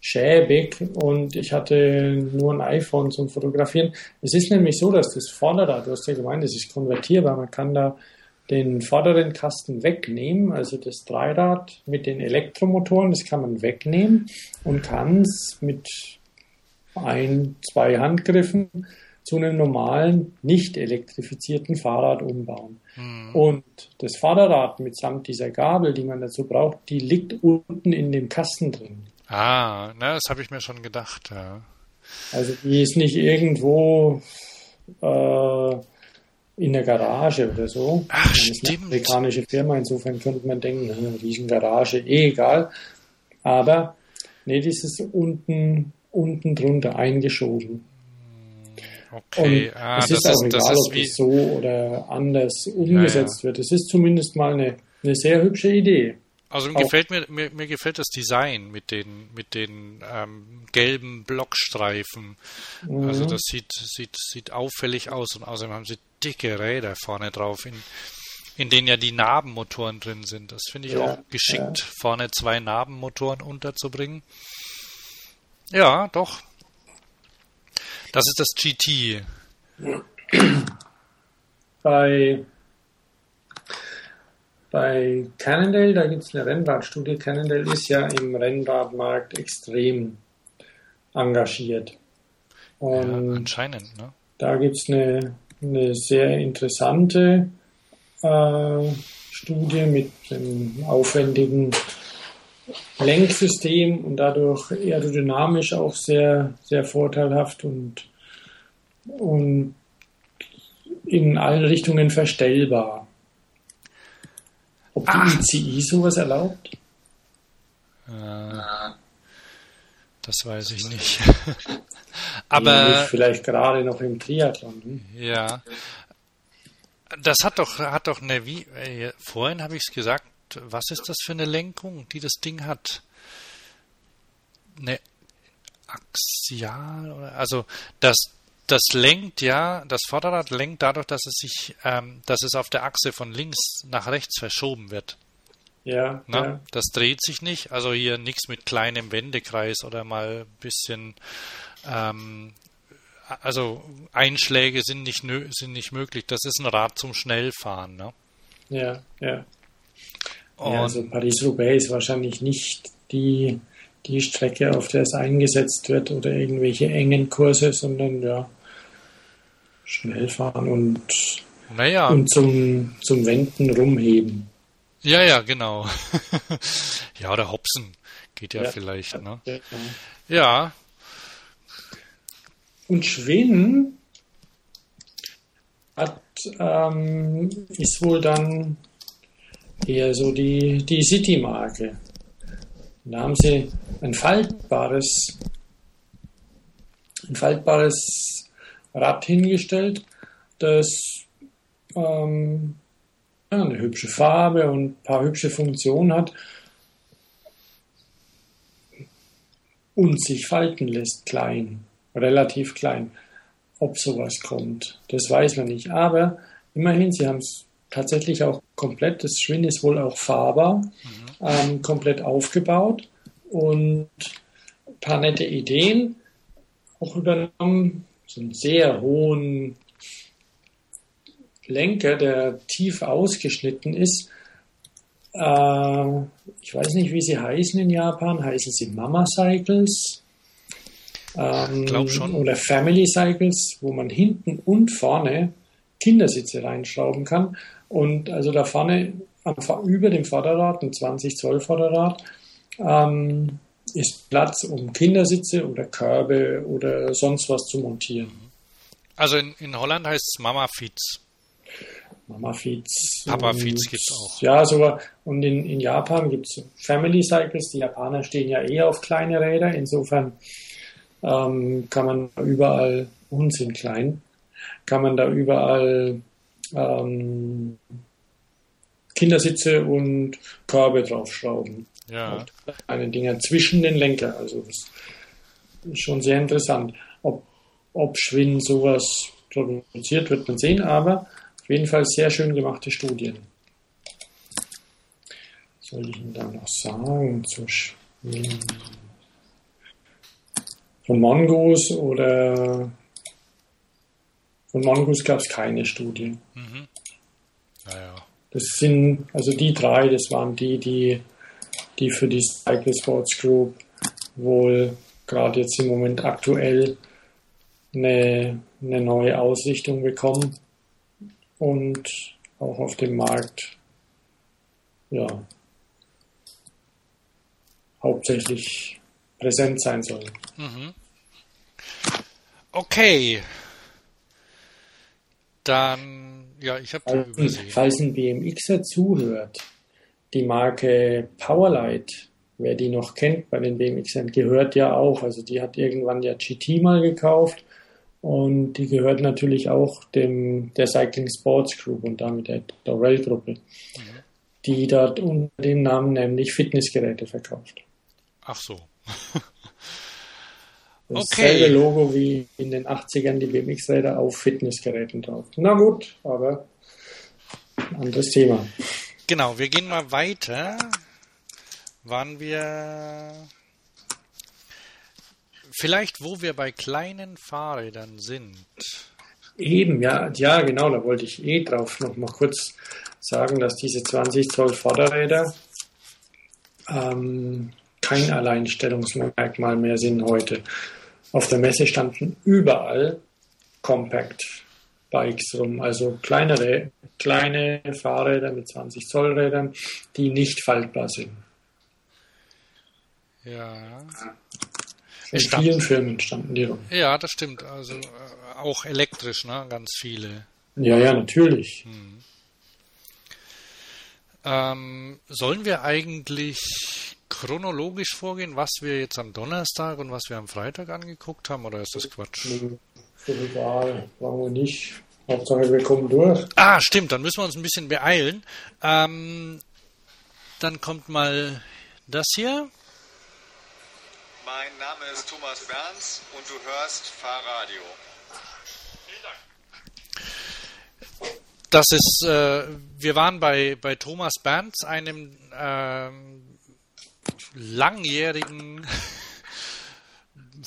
schäbig und ich hatte nur ein iPhone zum Fotografieren. Es ist nämlich so, dass das Vorderrad, du hast ja gemeint, das ist konvertierbar, man kann da den vorderen Kasten wegnehmen, also das Dreirad mit den Elektromotoren, das kann man wegnehmen und kann es mit ein, zwei Handgriffen zu einem normalen, nicht elektrifizierten Fahrrad umbauen. Mhm. Und das Vorderrad mitsamt dieser Gabel, die man dazu braucht, die liegt unten in dem Kasten drin. Ah, na, das habe ich mir schon gedacht, ja. Also die ist nicht irgendwo äh, in der Garage oder so. Ach, das ist eine amerikanische Firma, insofern könnte man denken, eine riesen Garage, eh egal. Aber nee, die ist unten, unten drunter eingeschoben. Okay, ah, es ist auch ist, egal, ob es so oder anders umgesetzt ja, ja. wird. Es ist zumindest mal eine, eine sehr hübsche Idee. Also mir gefällt mir, mir, mir, gefällt das Design mit den mit den ähm, gelben Blockstreifen. Mhm. Also das sieht sieht sieht auffällig aus und außerdem haben sie dicke Räder vorne drauf, in, in denen ja die Nabenmotoren drin sind. Das finde ich ja, auch geschickt, ja. vorne zwei Nabenmotoren unterzubringen. Ja, doch. Das ist das GT. *clears throat* Bei, bei Cannondale, da gibt es eine Rennradstudie. Cannondale ist ja im Rennradmarkt extrem engagiert. Und ja, anscheinend, ne? Da gibt es eine, eine sehr interessante äh, Studie mit einem aufwendigen Lenksystem und dadurch aerodynamisch auch sehr, sehr vorteilhaft und, und in allen Richtungen verstellbar. Ob die ah. ICI sowas erlaubt? Äh, das weiß ich nicht. Aber vielleicht gerade noch im Triathlon. Hm? Ja. Das hat doch hat doch eine wie äh, vorhin habe ich es gesagt, was ist das für eine Lenkung, die das Ding hat? Eine Axial oder also das das lenkt ja, das Vorderrad lenkt dadurch, dass es sich, ähm, dass es auf der Achse von links nach rechts verschoben wird. Ja, Na, ja. Das dreht sich nicht. Also hier nichts mit kleinem Wendekreis oder mal ein bisschen. Ähm, also Einschläge sind nicht, sind nicht möglich. Das ist ein Rad zum Schnellfahren. Ne? Ja, ja. Und, ja also Paris-Roubaix ist wahrscheinlich nicht die, die Strecke, auf der es eingesetzt wird oder irgendwelche engen Kurse, sondern ja, schnell fahren und, naja, und zum, zum Wenden rumheben. ja, ja, genau. *laughs* ja, oder Hopsen geht ja, Ja. vielleicht. Ne? Ja. Ja, Und Schwinn hat, ähm, ist wohl dann eher so die, die City-Marke. Da haben sie ein faltbares, ein faltbares Rad hingestellt, das ähm, ja, eine hübsche Farbe und ein paar hübsche Funktionen hat und sich falten lässt, klein, relativ klein. Ob sowas kommt, das weiß man nicht. Aber immerhin, sie haben es tatsächlich auch komplett, das Schwinn ist wohl auch fahrbar, ähm, komplett aufgebaut und ein paar nette Ideen auch übernommen. So einen sehr hohen Lenker, der tief ausgeschnitten ist. Äh, ich weiß nicht, wie sie heißen in Japan. Heißen sie Mama Cycles? Ähm, Glaub schon. Oder Family Cycles, wo man hinten und vorne Kindersitze reinschrauben kann. Und also da vorne am, über dem Vorderrad, ein 20 Zoll Vorderrad, ähm, ist Platz, um Kindersitze oder Körbe oder sonst was zu montieren. also in, in Holland heißt es Mama Fiets. Mama Feeds. Papa und- Feeds gibt's auch. Ja, sogar. Und in, in Japan gibt es Family Cycles. Die Japaner stehen ja eh auf kleine Räder. Insofern ähm, kann man überall, und sind klein, kann man da überall ähm, Kindersitze und Körbe draufschrauben. Ja, Kleine Dinger zwischen den Lenker. Also das ist schon sehr interessant. Ob, ob Schwinn sowas produziert, wird man sehen, aber auf jeden Fall sehr schön gemachte Studien. Was soll ich Ihnen da noch sagen zu Schwinn? Von Mongoose oder von Mongoose gab es keine Studie. naja. Das sind, also die drei, das waren die, die, die für die Cycle Sports Group wohl gerade jetzt im Moment aktuell eine, eine neue Ausrichtung bekommen und auch auf dem Markt, ja, hauptsächlich präsent sein sollen. Okay. Dann, ja, ich habe Falls, falls ein BMXer zuhört, die Marke Powerlight, wer die noch kennt bei den BMXern, gehört ja auch. Also die hat irgendwann ja GT mal gekauft und die gehört natürlich auch dem der Cycling Sports Group und damit der Dorel Gruppe, die dort unter dem Namen nämlich Fitnessgeräte verkauft. Ach so. *laughs* Das Okay. selbe Logo wie in den 80ern die BMX-Räder auf Fitnessgeräten drauf. Na gut, aber ein anderes Thema. Genau, wir gehen mal weiter. Waren wir vielleicht, wo wir bei kleinen Fahrrädern sind. Eben, ja, ja, genau, da wollte ich eh drauf noch mal kurz sagen, dass diese 20 Zoll Vorderräder ähm, kein Alleinstellungsmerkmal mehr sind heute. Auf der Messe standen überall Compact Bikes rum, also kleinere, kleine Fahrräder mit 20 Zoll Rädern, die nicht faltbar sind. Ja. In Stand- vielen Firmen standen die rum. Ja, das stimmt. Also äh, auch elektrisch, ne? Ganz viele. Ja, ja, natürlich. Ähm, sollen wir eigentlich chronologisch vorgehen, was wir jetzt am Donnerstag und was wir am Freitag angeguckt haben, oder ist das Quatsch? Ist egal, brauchen wir nicht. Hauptsache, wir kommen durch. Ah, stimmt, dann müssen wir uns ein bisschen beeilen. Ähm, dann kommt mal das hier. Mein Name ist Thomas Berns und du hörst Fahrradio. das ist, äh, wir waren bei, bei Thomas Bernds, einem ähm, langjährigen *laughs*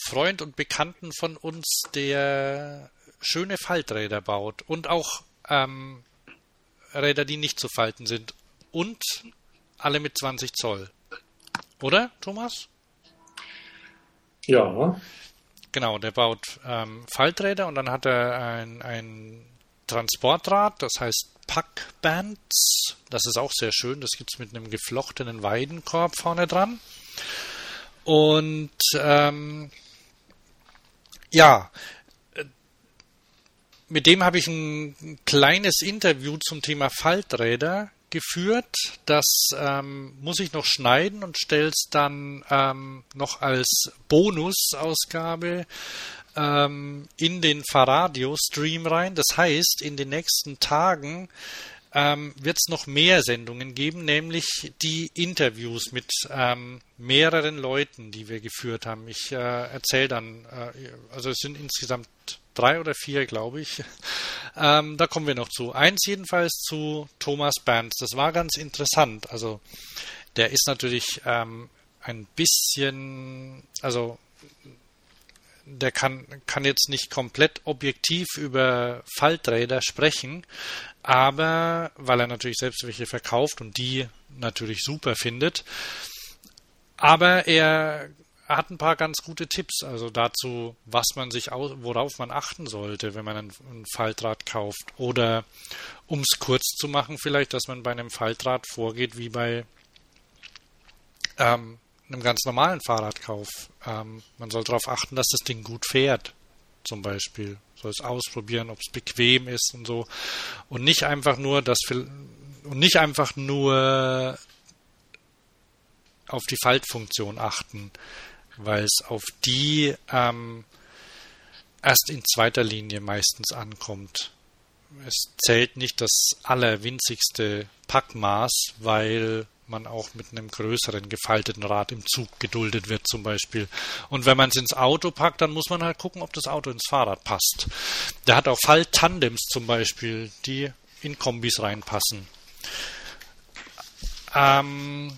Freund und Bekannten von uns, der schöne Falträder baut und auch ähm, Räder, die nicht zu falten sind und alle mit 20 Zoll. Oder, Thomas? Ja. Genau, der baut ähm, Falträder und dann hat er ein, ein Transportrad, das heißt Packbands. Das ist auch sehr schön. Das gibt es mit einem geflochtenen Weidenkorb vorne dran. Und ähm, ja, äh, mit dem habe ich ein kleines Interview zum Thema Falträder geführt. Das ähm, muss ich noch schneiden und stelle es dann ähm, noch als Bonusausgabe ähm, in den Fahrradio-Stream rein. Das heißt, in den nächsten Tagen ähm, wird es noch mehr Sendungen geben, nämlich die Interviews mit ähm, mehreren Leuten, die wir geführt haben. Ich äh, erzähle dann, äh, also es sind insgesamt drei oder vier, glaube ich. *laughs* Ähm, da kommen wir noch zu. Eins jedenfalls zu Thomas Bands. Das war ganz interessant. Also der ist natürlich ähm, ein bisschen, also der kann, kann jetzt nicht komplett objektiv über Falträder sprechen, aber weil er natürlich selbst welche verkauft und die natürlich super findet. Aber er hat ein paar ganz gute Tipps, also dazu, was man sich worauf man achten sollte, wenn man ein Faltrad kauft. Oder um es kurz zu machen, vielleicht, dass man bei einem Faltrad vorgeht wie bei ähm, einem ganz normalen Fahrradkauf. Ähm, man soll darauf achten, dass das Ding gut fährt, zum Beispiel. Soll es ausprobieren, ob es bequem ist und so. Und nicht einfach nur das und nicht einfach nur auf die Faltfunktion achten, weil es auf die ähm, erst in zweiter Linie meistens ankommt. Es zählt nicht das allerwinzigste Packmaß, weil man auch mit einem größeren gefalteten Rad im Zug geduldet wird zum Beispiel. Und wenn man es ins Auto packt, dann muss man halt gucken, ob das Auto ins Fahrrad passt. Der hat auch Falttandems zum Beispiel, die in Kombis reinpassen. Ähm,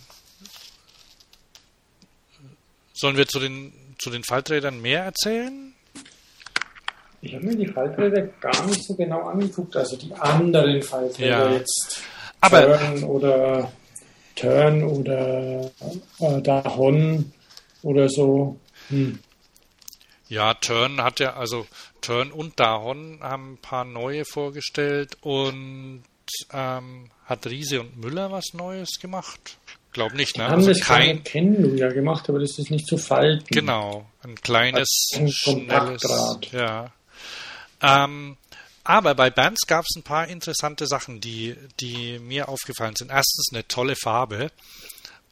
sollen wir zu den, zu den Falträdern mehr erzählen? Ich habe mir die Falträder gar nicht so genau angeguckt, also die anderen Falträder ja. jetzt. Aber oder Turn oder äh, Dahon oder so. Hm. Ja, Turn hat ja, also Turn und Dahon haben ein paar neue vorgestellt und ähm, hat Riese und Müller was Neues gemacht? Glaub nicht, ne? Die haben also das kein Kennung ja gemacht, aber das ist nicht zu falten. Genau, ein kleines, ein schnelles, ja. Ähm, aber bei Bands gab es ein paar interessante Sachen, die, die mir aufgefallen sind. Erstens eine tolle Farbe.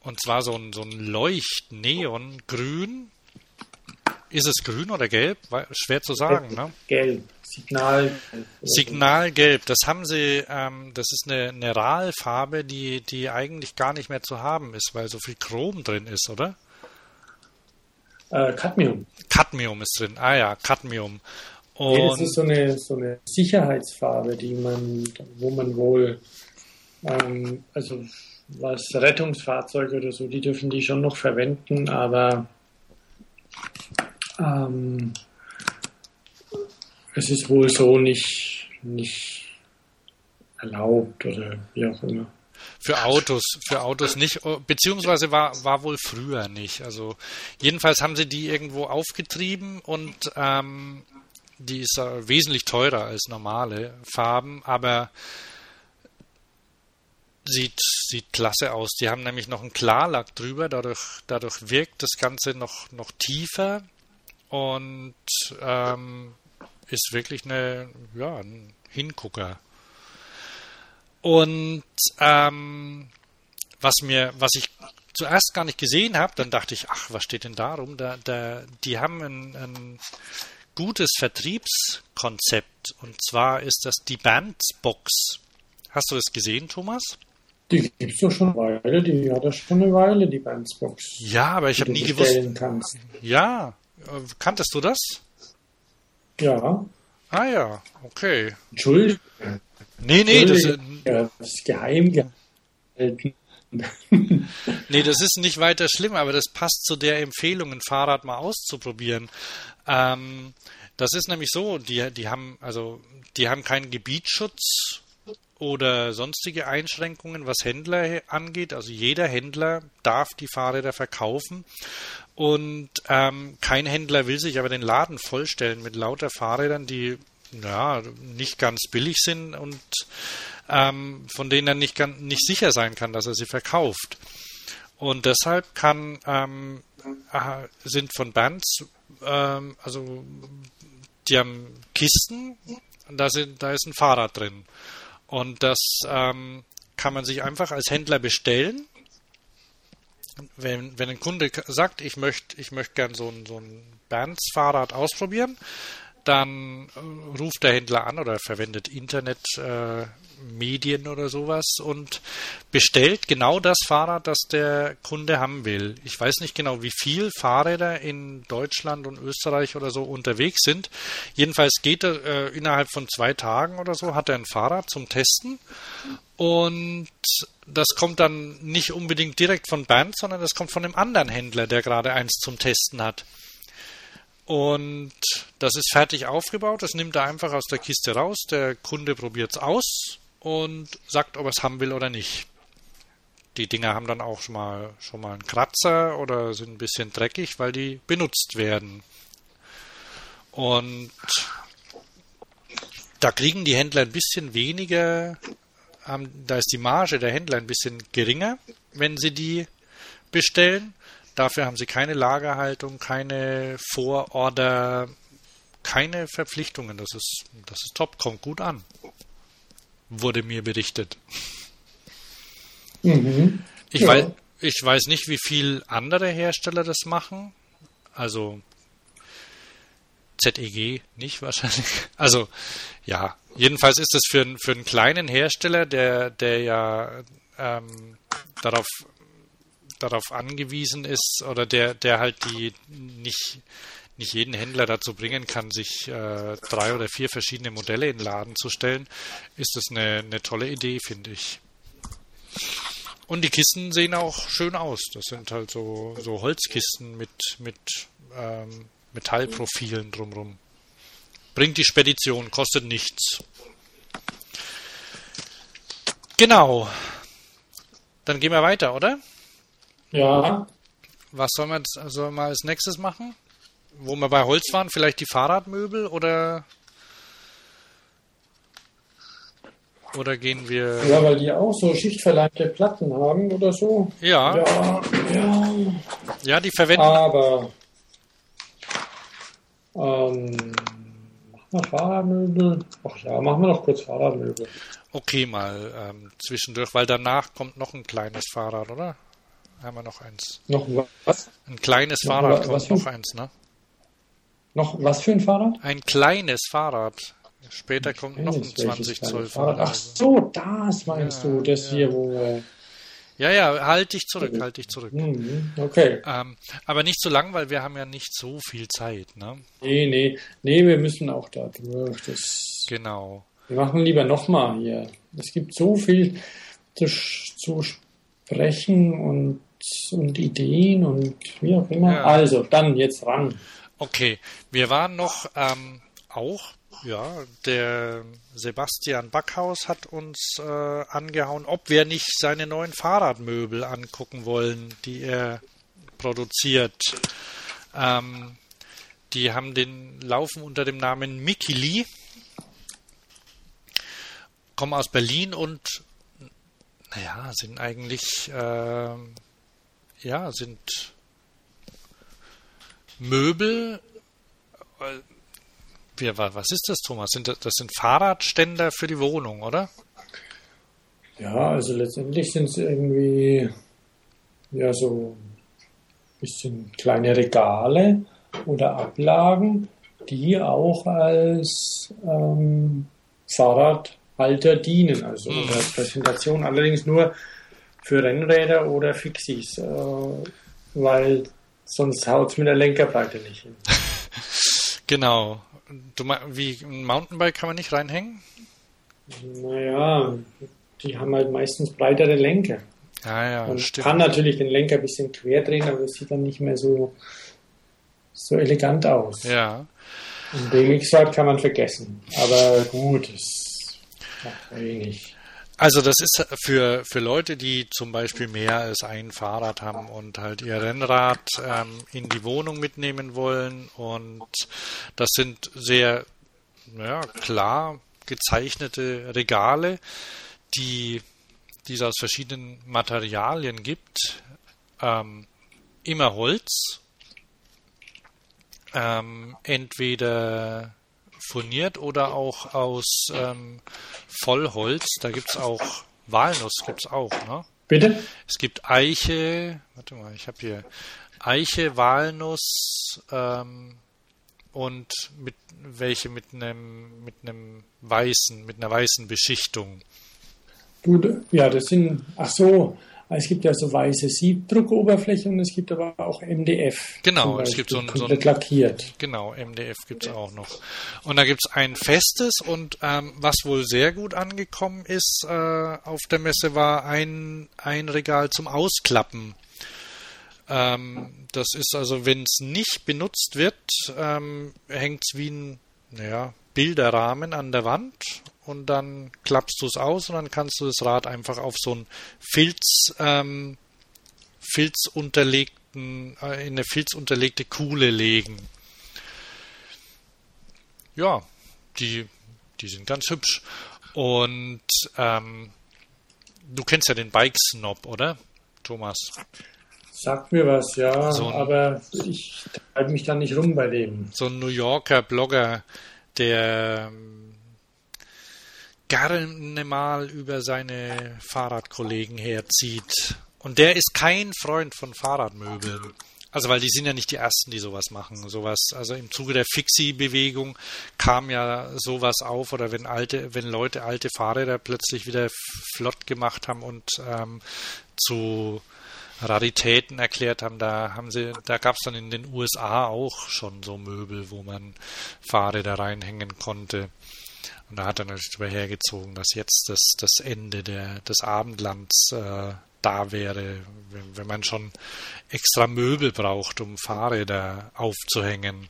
Und zwar so ein, so ein Leucht-Neon-Grün. Ist es grün oder gelb? Schwer zu sagen, ne? Gelb. Signal. Signalgelb. Das haben sie, ähm, das ist eine, eine RAL-Farbe, die, die eigentlich gar nicht mehr zu haben ist, weil so viel Chrom drin ist, oder? Äh, Cadmium. Cadmium ist drin. Ah ja, Cadmium. Und nee, das ist so eine, so eine Sicherheitsfarbe, die man, wo man wohl, ähm, also was Rettungsfahrzeuge oder so, die dürfen die schon noch verwenden, aber ähm, es ist wohl so nicht, nicht erlaubt oder wie auch immer. Für Autos, für Autos nicht, beziehungsweise war, war wohl früher nicht. Also jedenfalls haben sie die irgendwo aufgetrieben und ähm, die ist wesentlich teurer als normale Farben, aber sieht, sieht klasse aus. Die haben nämlich noch einen Klarlack drüber, dadurch, dadurch wirkt das Ganze noch, noch tiefer und ähm, ist wirklich eine, ja, ein Hingucker. Und ähm, was mir, was ich zuerst gar nicht gesehen habe, dann dachte ich, ach, was steht denn da rum? Da, da, die haben ein, ein gutes Vertriebskonzept. Und zwar ist das die Bandbox. Hast du das gesehen, Thomas? Die gibt es doch schon eine Weile, die hat das schon eine Weile, die Bandsbox. Ja, aber ich habe nie gewusst. Kannst. Ja, kanntest du das? Ja. Ah ja, okay. Entschuldigung. Nee, nee, das, ja, das ist geheim gehalten. *laughs* nee, das ist nicht weiter schlimm, aber das passt zu der Empfehlung, ein Fahrrad mal auszuprobieren. Ähm, das ist nämlich so, die, die haben, also, die haben keinen Gebietsschutz oder sonstige Einschränkungen, was Händler angeht. Also jeder Händler darf die Fahrräder verkaufen und ähm, kein Händler will sich aber den Laden vollstellen mit lauter Fahrrädern, die ja, nicht ganz billig sind und ähm, von denen er nicht, nicht sicher sein kann, dass er sie verkauft. Und deshalb kann, ähm, äh, sind von Bands, ähm, also die haben Kisten, da, sind, da ist ein Fahrrad drin. Und das ähm, kann man sich einfach als Händler bestellen. Wenn, wenn ein Kunde sagt, ich möchte ich möchte gern so ein, so ein Bands-Fahrrad ausprobieren, dann äh, ruft der Händler an oder verwendet Internetmedien äh, oder sowas und bestellt genau das Fahrrad, das der Kunde haben will. Ich weiß nicht genau, wie viel Fahrräder in Deutschland und Österreich oder so unterwegs sind. Jedenfalls geht er äh, innerhalb von zwei Tagen oder so, hat er ein Fahrrad zum Testen und das kommt dann nicht unbedingt direkt von Bernd, sondern das kommt von einem anderen Händler, der gerade eins zum Testen hat. Und das ist fertig aufgebaut. Das nimmt er einfach aus der Kiste raus. Der Kunde probiert es aus und sagt, ob er es haben will oder nicht. Die Dinger haben dann auch schon mal, schon mal einen Kratzer oder sind ein bisschen dreckig, weil die benutzt werden. Und da kriegen die Händler ein bisschen weniger, da ist die Marge der Händler ein bisschen geringer, wenn sie die bestellen. Dafür haben sie keine Lagerhaltung, keine Vororder, keine Verpflichtungen. Das ist, das ist top, kommt gut an. Wurde mir berichtet. Mhm. Ich, ja. weiß, ich weiß nicht, wie viel andere Hersteller das machen. Also ZEG nicht wahrscheinlich. *laughs* Also ja, jedenfalls ist es für, für einen kleinen Hersteller, der, der ja ähm, darauf darauf angewiesen ist oder der, der halt die nicht, nicht jeden Händler dazu bringen kann, sich äh, drei oder vier verschiedene Modelle in den Laden zu stellen, ist das eine, eine tolle Idee, finde ich. Und die Kisten sehen auch schön aus. Das sind halt so, so Holzkisten mit, mit ähm, Metallprofilen drumrum. Bringt die Spedition, kostet nichts. Genau. Dann gehen wir weiter, oder? Ja. Was soll man, soll man als nächstes machen? Wo wir bei Holz waren, vielleicht die Fahrradmöbel oder oder gehen wir. Ja, weil die auch so schichtverleimte Platten haben oder so. Ja. Ja, ja. ja die verwenden. Aber ähm, machen wir Fahrradmöbel? Ach ja, machen wir noch kurz Fahrradmöbel. Okay, mal ähm, zwischendurch, weil danach kommt noch ein kleines Fahrrad, oder? Haben wir noch eins. Noch was? Ein kleines noch Fahrrad was kommt noch eins, ne? Noch was für ein Fahrrad? Ein kleines Fahrrad. Später ein kommt noch ein 20 Zoll Fahrrad. Ach so, das meinst Ja, du, das ja. hier, wo. Ja, ja, halt dich zurück, halt dich zurück. Mhm, okay. Ähm, aber nicht so lang, weil wir haben ja nicht so viel Zeit, ne? Nee, nee, nee, wir müssen auch da durch. Das, Genau. wir machen lieber nochmal hier. Es gibt so viel zu, zu sprechen und, und Ideen und wie auch immer. Ja. Also, dann jetzt ran. Okay, wir waren noch ähm, auch, ja, der Sebastian Backhaus hat uns äh, angehauen, ob wir nicht seine neuen Fahrradmöbel angucken wollen, die er produziert. Ähm, die haben den laufen unter dem Namen Mikili, kommen aus Berlin und naja, sind eigentlich ähm, ja sind Möbel. Wie, wa- was ist das, Thomas? Sind das, das sind Fahrradständer für die Wohnung, oder? Ja, also letztendlich sind es irgendwie ja so ein bisschen kleine Regale oder Ablagen, die auch als ähm, Fahrradhalter dienen. Also als Präsentation allerdings nur für Rennräder oder Fixis, äh, weil sonst haut es mit der Lenkerbreite nicht hin. *laughs* Genau. Du, wie ein Mountainbike kann man nicht reinhängen? Naja, die haben halt meistens breitere Lenker. Ja, ja, Man stimmt. kann natürlich den Lenker ein bisschen quer drehen, aber das sieht dann nicht mehr so, so elegant aus. Ja. Und den Mixrad kann man vergessen. Aber gut, es macht wenig. Also das ist für, für Leute, die zum Beispiel mehr als ein Fahrrad haben und halt ihr Rennrad ähm, in die Wohnung mitnehmen wollen. Und das sind sehr ja, klar gezeichnete Regale, die, die es aus verschiedenen Materialien gibt. Ähm, immer Holz, ähm, entweder furniert oder auch aus ähm, Vollholz. Da gibt's auch Walnuss, gibt's auch, ne? Bitte? Es gibt Eiche, warte mal, ich habe hier Eiche, Walnuss ähm, und mit welche mit einem mit einem weißen, mit einer weißen Beschichtung. Gut, ja, das sind, ach so, es gibt ja so weiße Siebdruckoberflächen und es gibt aber auch MDF. Genau, es gibt so ein- so ein- lackiert. Genau, MDF gibt's auch noch. Und da gibt's ein festes und ähm, was wohl sehr gut angekommen ist äh, auf der Messe war ein, ein Regal zum Ausklappen. Ähm, das ist also, wenn es nicht benutzt wird, ähm, hängt's wie ein naja, Bilderrahmen an der Wand und dann klappst du es aus und dann kannst du das Rad einfach auf so ein Filz, ähm, filzunterlegten, äh, in eine filzunterlegte Kuhle legen. Ja, die, die sind ganz hübsch. Und ähm, du kennst ja den Bike Snob, oder? Thomas. Sagt mir was, ja, So ein- aber ich treibe mich da nicht rum bei dem. so ein New Yorker Blogger, der gerne mal über seine Fahrradkollegen herzieht. Und der ist kein Freund von Fahrradmöbeln. Also weil die sind ja nicht die ersten, die sowas machen. Sowas, also im Zuge der Fixie-Bewegung kam ja sowas auf oder wenn alte, wenn Leute alte Fahrräder plötzlich wieder flott gemacht haben und ähm, zu Raritäten erklärt haben, da haben da gab es dann in den USA auch schon so Möbel, wo man Fahrräder reinhängen konnte. Und da hat er natürlich drüber hergezogen, dass jetzt das, das Ende der, des Abendlands äh, da wäre, wenn, wenn man schon extra Möbel braucht, um Fahrräder aufzuhängen.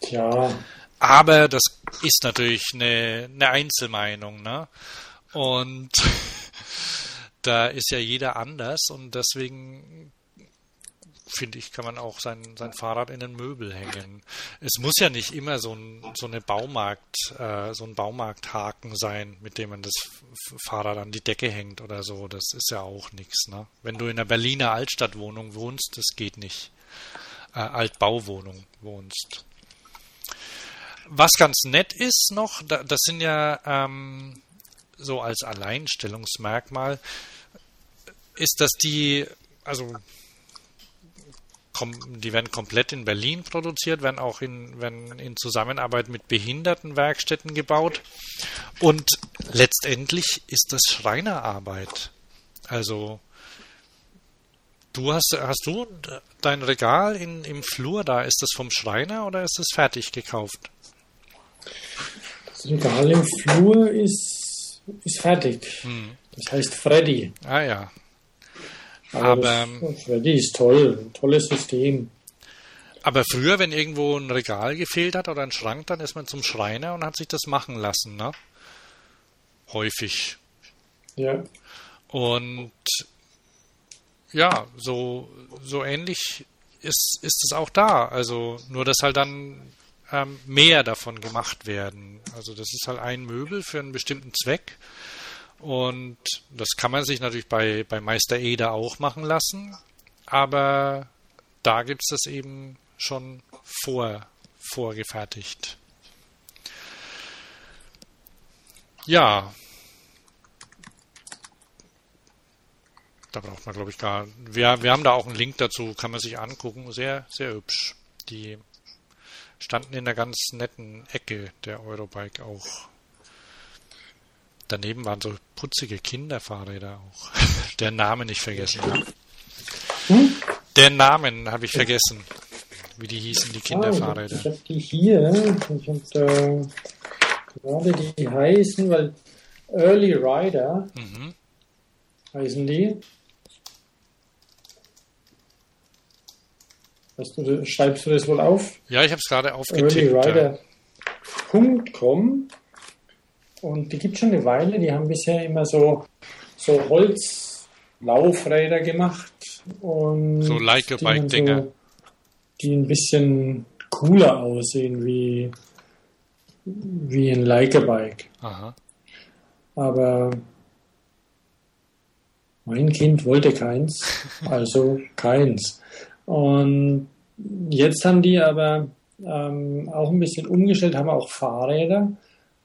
Tja, Aber das ist natürlich eine, eine Einzelmeinung, ne? Und *laughs* da ist ja jeder anders und deswegen finde ich, kann man auch sein, sein Fahrrad in ein Möbel hängen. Es muss ja nicht immer so ein, so eine Baumarkt, äh, so ein Baumarkthaken sein, mit dem man das Fahrrad an die Decke hängt oder so. Das ist ja auch nichts, ne? Wenn du in einer Berliner Altstadtwohnung wohnst, das geht nicht. Äh, Altbauwohnung wohnst. Was ganz nett ist noch, da, das sind ja ähm, so als Alleinstellungsmerkmal, ist, dass die, also die werden komplett in Berlin produziert, werden auch in, werden in Zusammenarbeit mit Behindertenwerkstätten gebaut. Und letztendlich ist das Schreinerarbeit. Also du hast, hast du dein Regal in, im Flur da, ist das vom Schreiner oder ist das fertig gekauft? das Regal im Flur ist, ist fertig. Hm. Das heißt Freddy. Ah ja. Aber, Aber, Freddy ist toll, ein tolles System. Aber früher, wenn irgendwo ein Regal gefehlt hat oder ein Schrank, dann ist man zum Schreiner und hat sich das machen lassen, ne? Häufig. Ja, Und ja, so, so ähnlich ist, ist es auch da. Also nur, dass halt dann ähm, mehr davon gemacht werden. Also das ist halt ein Möbel für einen bestimmten Zweck. Und das kann man sich natürlich bei, bei Meister Eder auch machen lassen. Aber da gibt es das eben schon vor, vorgefertigt. Ja, Da braucht man, glaube ich, gar. Wir, wir haben da auch einen Link dazu, kann man sich angucken. Sehr, sehr hübsch. Die standen in einer ganz netten Ecke der Eurobike auch. Daneben waren so putzige Kinderfahrräder auch. *laughs* Der Name nicht vergessen. Hm? Der Namen habe ich vergessen. Wie die hießen, die Ah, ich Kinderfahrräder. habe die hier. Ich habe gerade, die heißen, weil Early Rider Mhm. heißen die. Hast du, schreibst du das wohl auf? Ja, ich habe es gerade aufgetippt. ja. Und die gibt schon eine Weile, die haben bisher immer so, so Holzlaufräder gemacht und So die Like-a-Bike-Dinger. so- die ein bisschen cooler aussehen wie, wie ein Like-a-Bike. Aha. Aber mein Kind wollte keins, *laughs* also keins. Und jetzt haben die aber ähm, auch ein bisschen umgestellt, haben auch Fahrräder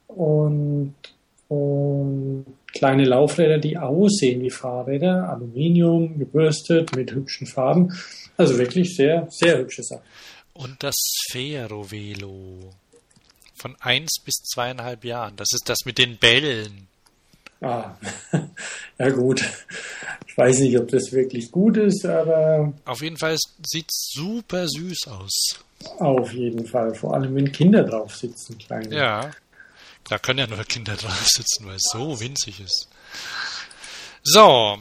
und, und kleine Laufräder, die aussehen wie Fahrräder, Aluminium, gebürstet, mit hübschen Farben. Also wirklich sehr, sehr hübsche Sache. Und das Sphero-Velo. Von eins bis zweieinhalb Jahren. Das ist das mit den Bällen. Ah, *laughs* ja gut. Ich weiß nicht, ob das wirklich gut ist, aber Auf jeden Fall sieht super süß aus. Auf jeden Fall, vor allem wenn Kinder drauf sitzen, kleine. Ja. Da können ja nur Kinder *laughs* drauf sitzen, weil es so winzig ist. So.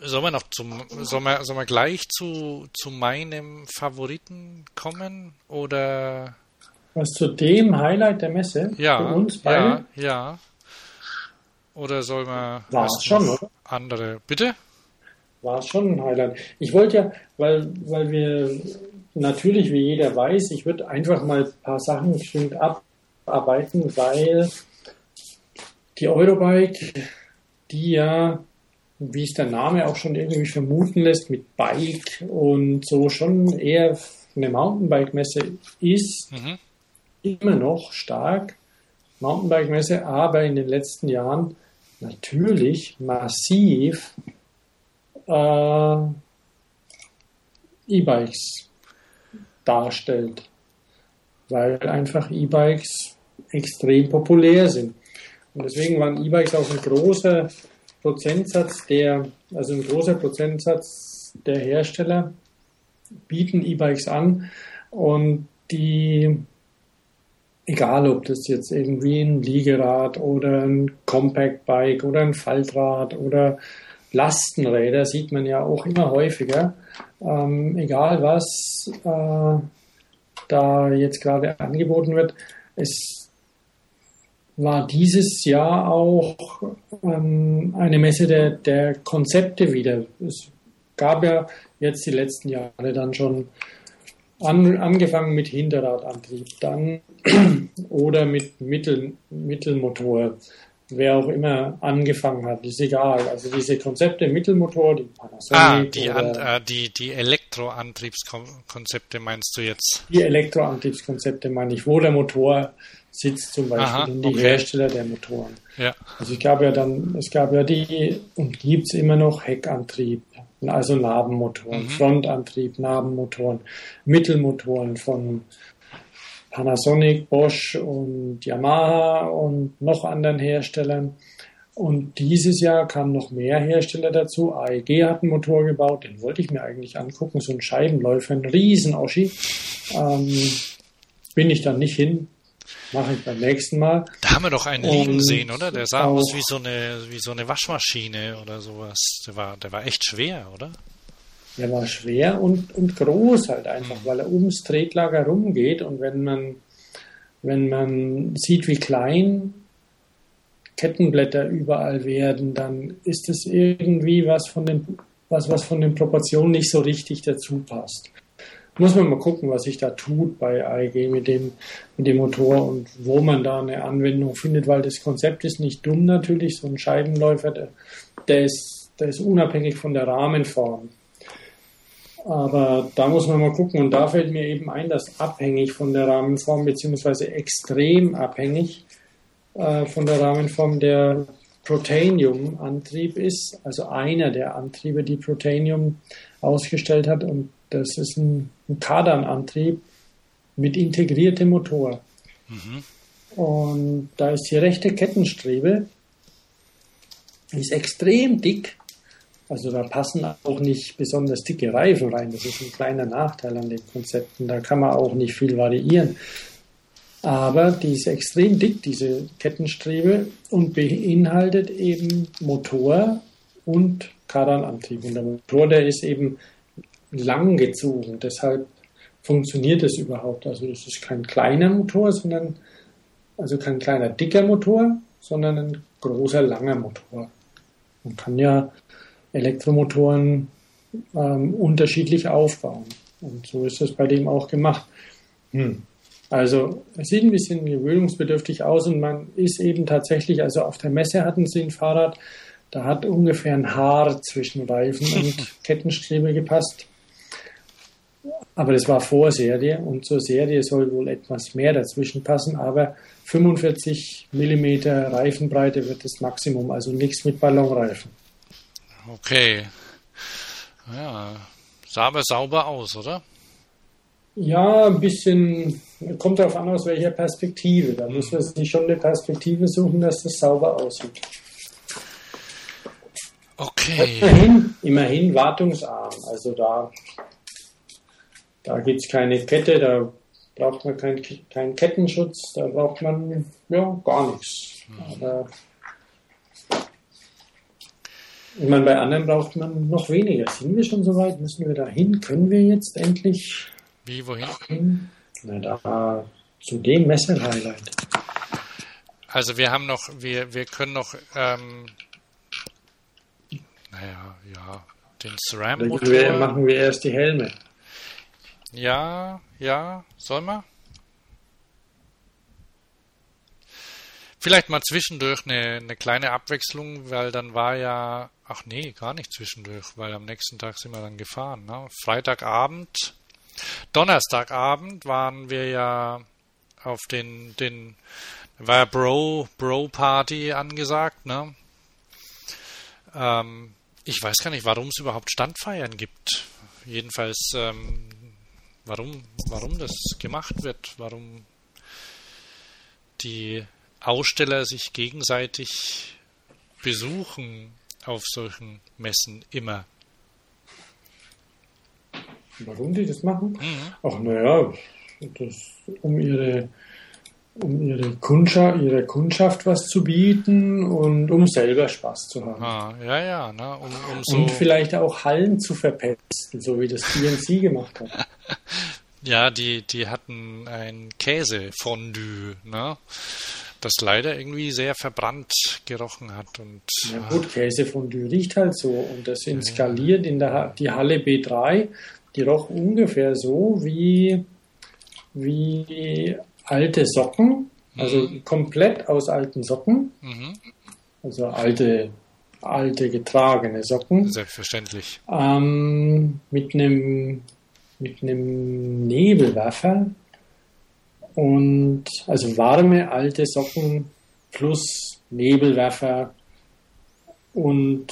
Sollen wir noch zum, sollen wir, sollen wir gleich zu, zu meinem Favoriten kommen? Oder, Was zu dem Highlight der Messe ja, für uns beide ja, ja. Oder soll man War schon, oder? andere, bitte? War es schon ein Highlight. Ich wollte ja, weil, weil wir natürlich, wie jeder weiß, ich würde einfach mal ein paar Sachen bestimmt abarbeiten, weil die Eurobike, die ja, wie es der Name auch schon irgendwie vermuten lässt, mit Bike und so schon eher eine Mountainbike-Messe ist, Mhm. immer noch stark Mountainbike-Messe, aber in den letzten Jahren natürlich massiv äh, E-Bikes darstellt, weil einfach E-Bikes extrem populär sind. Und deswegen waren E-Bikes auch ein großer Prozentsatz der, also ein großer Prozentsatz der Hersteller bieten E-Bikes an und die egal ob das jetzt irgendwie ein Liegerad oder ein Compact Bike oder ein Faltrad oder Lastenräder sieht man ja auch immer häufiger. Ähm, egal was äh, da jetzt gerade angeboten wird, es war dieses Jahr auch ähm, eine Messe der, der Konzepte wieder. Es gab ja jetzt die letzten Jahre dann schon an, angefangen mit Hinterradantrieb, dann *clears throat* oder mit Mittel, Mittelmotor, wer auch immer angefangen hat, ist egal. Also diese Konzepte Mittelmotor, die Panasonic Ah, die, oder An, äh, die, die Elektroantriebskonzepte meinst du jetzt? die Elektroantriebskonzepte meine ich, wo der Motor sitzt zum Beispiel Aha, und die okay. Hersteller der Motoren. Ja. Also es gab ja dann, es gab ja die und gibt's immer noch Heckantrieb, also Nabenmotoren, Mhm. Frontantrieb, Nabenmotoren, Mittelmotoren von Panasonic, Bosch und Yamaha und noch anderen Herstellern. Und dieses Jahr kamen noch mehr Hersteller dazu. AEG hat einen Motor gebaut, den wollte ich mir eigentlich angucken, so ein Scheibenläufer, ein Riesen-Oschi. Ähm, bin ich dann nicht hin, mache ich beim nächsten Mal. Da haben wir doch einen liegen Und sehen, oder? Der sah aus wie so eine, wie so eine Waschmaschine oder sowas. Der war, der war echt schwer, oder? Der war schwer und, und groß halt einfach, weil er ums Tretlager rumgeht und wenn man, wenn man sieht, wie klein Kettenblätter überall werden, dann ist es irgendwie was von den, was, was von den Proportionen nicht so richtig dazu passt. Muss man mal gucken, was sich da tut bei AEG mit dem, mit dem Motor und wo man da eine Anwendung findet, weil das Konzept ist nicht dumm natürlich, so ein Scheibenläufer, der, der ist, der ist unabhängig von der Rahmenform. Aber da muss man mal gucken. Und da fällt mir eben ein, dass abhängig von der Rahmenform beziehungsweise extrem abhängig äh, von der Rahmenform der Protanium-Antrieb ist, also einer der Antriebe, die Protanium ausgestellt hat. Und das ist ein, ein Kardan-Antrieb mit integriertem Motor. Und da ist die rechte Kettenstrebe, die ist extrem dick Also da passen auch nicht besonders dicke Reifen rein. Das ist ein kleiner Nachteil an den Konzepten. Da kann man auch nicht viel variieren. Aber die ist extrem dick, diese Kettenstrebe, und beinhaltet eben Motor und Kardanantrieb. Und der Motor, der ist eben lang gezogen. Deshalb funktioniert es überhaupt. Also es ist kein kleiner Motor, sondern also kein kleiner dicker Motor, sondern ein großer langer Motor. Man kann ja Elektromotoren ähm, unterschiedlich aufbauen. Und so ist es bei dem auch gemacht. Hm. Also es sieht ein bisschen gewöhnungsbedürftig aus und man ist eben tatsächlich, also auf der Messe hatten sie ein Fahrrad, da hat ungefähr ein Haar zwischen Reifen und *laughs* Kettenstrebe gepasst. Aber das war vor Serie und zur Serie soll wohl etwas mehr dazwischen passen, aber 45 mm Reifenbreite wird das Maximum, also nichts mit Ballonreifen. Okay. Ja, sah aber sauber aus, oder? Ja, ein bisschen, kommt darauf an, aus welcher Perspektive. Da muss man sich schon eine Perspektive suchen, dass das sauber aussieht. Okay. Immerhin, immerhin wartungsarm. Also da, da gibt es keine Kette, da braucht man keinen kein Kettenschutz, da braucht man ja gar nichts. Aber ich meine, bei anderen braucht man noch weniger. Sind wir schon so weit? Müssen wir da hin? Können wir jetzt endlich Wie, wohin? hin? Na, da zu dem Messer-Highlight. Also wir haben noch, wir, wir können noch, ähm, naja, ja, den SRAM-Motor. machen wir erst die Helme. Ja, ja, soll man? Vielleicht mal zwischendurch eine, eine kleine Abwechslung, weil dann war ja, ach nee, gar nicht zwischendurch, weil am nächsten Tag sind wir dann gefahren. Ne? Freitagabend, Donnerstagabend waren wir ja auf den, den, war ja Bro, Bro Party angesagt, ne? Ähm, ich weiß gar nicht, warum es überhaupt Standfeiern gibt. Jedenfalls, ähm, warum, warum das gemacht wird, warum die Aussteller sich gegenseitig besuchen auf solchen Messen immer. Warum die das machen? Mhm. Ach naja, um ihre um ihre Kundschaft, ihrer Kundschaft was zu bieten und um selber Spaß zu haben. Ah, ja, ja, ne? um, um so, Und vielleicht auch Hallen zu verpesten, so wie das DNC *laughs* gemacht hat. ja, die, die hatten ein Käsefondue, ne? Das leider irgendwie sehr verbrannt gerochen hat und Na gut, Käsefondue riecht halt so. Und das installiert in der die Halle B3, die roch ungefähr so wie, wie alte Socken, also komplett aus alten Socken, mhm, also alte, alte getragene Socken. selbstverständlich. ähm, mit einem mit einem Nebelwerfer und also warme alte Socken plus Nebelwerfer und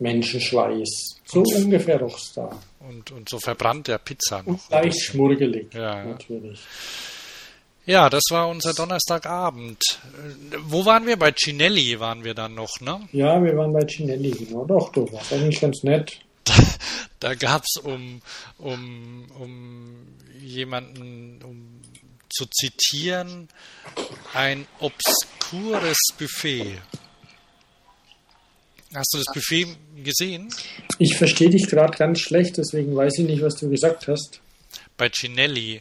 Menschenschweiß. So ungefähr roch's da. Und, und so verbrannt der Pizza Und noch. leicht schmurgelig, Ja, natürlich. Ja, das war unser Donnerstagabend. Wo waren wir? Bei Cinelli waren wir dann noch, ne? Ja, wir waren bei Cinelli, genau. Doch, du warst eigentlich ganz nett. Da gab's um, um, um jemanden um zu zitieren, ein obskures Buffet. Hast du das Buffet gesehen? Ich verstehe dich gerade ganz schlecht, deswegen weiß ich nicht, was du gesagt hast. Bei Cinelli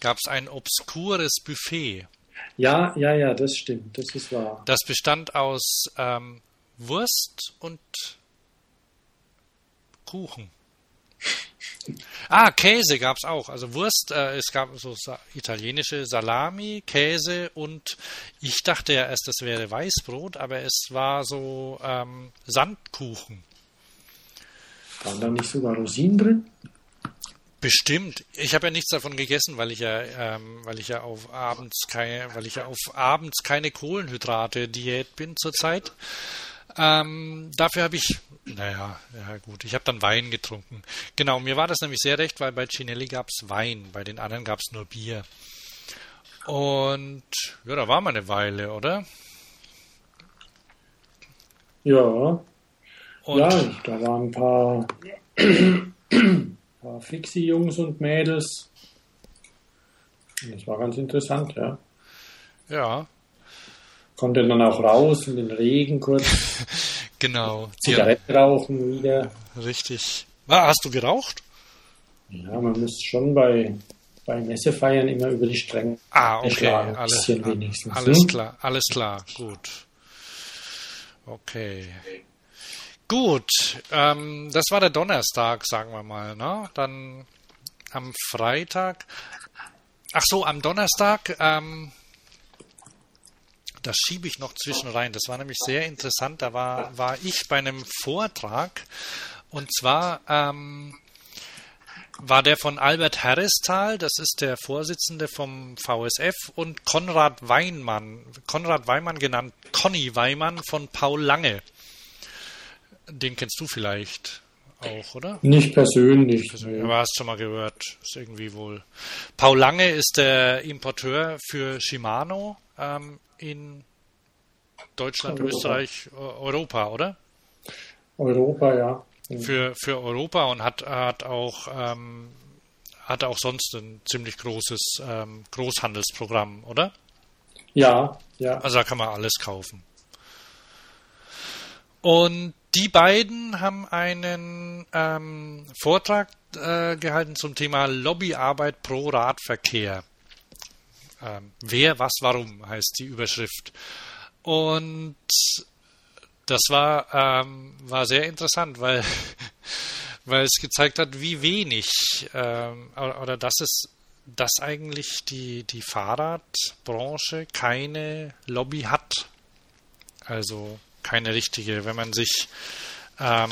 gab's ein obskures Buffet. Ja, ja, ja, das stimmt, das ist wahr. Das bestand aus ähm, Wurst und Kuchen. Ah, Käse gab's auch. Also Wurst, äh, es gab so sa italienische Salami, Käse und ich dachte ja erst, das wäre Weißbrot, aber es war so ähm, Sandkuchen. Waren da nicht sogar Rosinen drin? Bestimmt. Ich habe ja nichts davon gegessen, weil ich ja, ähm, weil ich ja auf abends keine, weil ich ja auf abends keine Kohlenhydrate Diät bin zurzeit. Ähm, dafür habe ich, naja, ja gut, ich habe dann Wein getrunken. Genau, mir war das nämlich sehr recht, weil bei Cinelli gab es Wein, bei den anderen gab es nur Bier. Und ja, da war mal eine Weile, oder? Ja, Und ja, da waren ein paar, *clears throat* paar Fixie-Jungs und Mädels. Das war ganz interessant, ja. Ja. Konnte dann auch raus in den Regen kurz. *laughs* genau. Zigaretten rauchen wieder. Richtig. Ah, hast du geraucht? Ja, man muss schon bei, bei Messefeiern immer über die Stränge ah, okay. schlagen. Alles, wenigstens. alles hm? klar, alles klar, gut. Okay. Gut, ähm, das war der Donnerstag, sagen wir mal. Ne? Dann am Freitag. Ach so, am Donnerstag. Ähm, das schiebe ich noch zwischen rein. Das war nämlich sehr interessant. Da war, war ich bei einem Vortrag. Und zwar ähm, war der von Albert Harristal, das ist der Vorsitzende vom VSF, und Konrad Weinmann, Konrad Weinmann genannt Conny Weinmann von Paul Lange. Den kennst du vielleicht auch, oder? Nicht persönlich. Nicht persönlich aber hast schon mal gehört. Ist irgendwie wohl. Paul Lange ist der Importeur für Shimano ähm, in Deutschland, Europa. Österreich, Europa, oder? Europa, ja. Für, für Europa und hat, hat auch ähm, hat auch sonst ein ziemlich großes ähm, Großhandelsprogramm, oder? Ja, ja. Also da kann man alles kaufen. Und die beiden haben einen ähm, Vortrag äh, gehalten zum Thema Lobbyarbeit pro Radverkehr. Ähm, wer, was, warum heißt die Überschrift. Und das war, ähm, war sehr interessant, weil, *laughs* weil es gezeigt hat, wie wenig ähm, oder dass es dass eigentlich die, die Fahrradbranche keine Lobby hat. Also keine richtige. Wenn man sich ähm,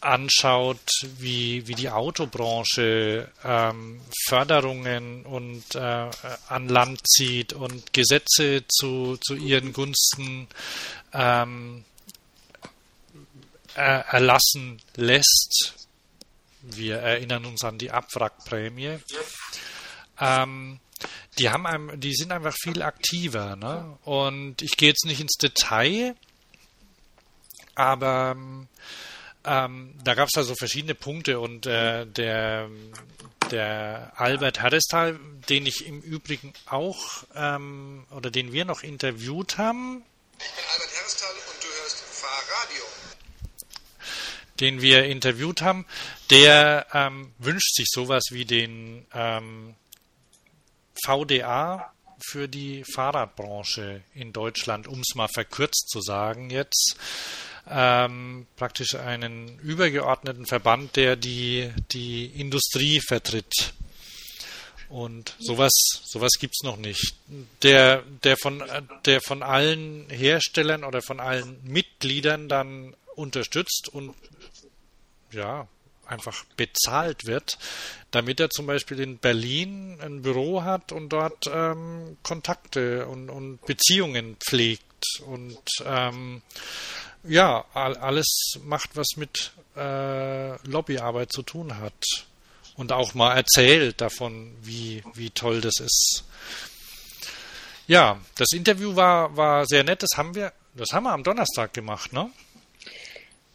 anschaut, wie, wie die Autobranche ähm, Förderungen und äh, an Land zieht und Gesetze zu, zu ihren Gunsten ähm, er, erlassen lässt. Wir erinnern uns an die Abwrackprämie. Ähm, die haben einem, die sind einfach viel aktiver, ne? Und ich gehe jetzt nicht ins Detail, aber ähm, da gab es da so verschiedene Punkte und äh, der, der Albert Harristal, den ich im Übrigen auch ähm, oder den wir noch interviewt haben. Ich bin Albert Harristal und du hörst Fahrradio. Den wir interviewt haben, der ähm, wünscht sich sowas wie den ähm, VDA für die Fahrradbranche in Deutschland, um es mal verkürzt zu sagen jetzt. Ähm, praktisch einen übergeordneten Verband, der die, die Industrie vertritt. Und sowas, sowas gibt's noch nicht. Der, der von, der von allen Herstellern oder von allen Mitgliedern dann unterstützt und ja, einfach bezahlt wird, damit er zum Beispiel in Berlin ein Büro hat und dort ähm, Kontakte und, und, Beziehungen pflegt und ähm, ja, alles macht, was mit äh, Lobbyarbeit zu tun hat und auch mal erzählt davon, wie, wie toll das ist. Ja, das Interview war, war sehr nett, das haben wir, das haben wir am Donnerstag gemacht, ne?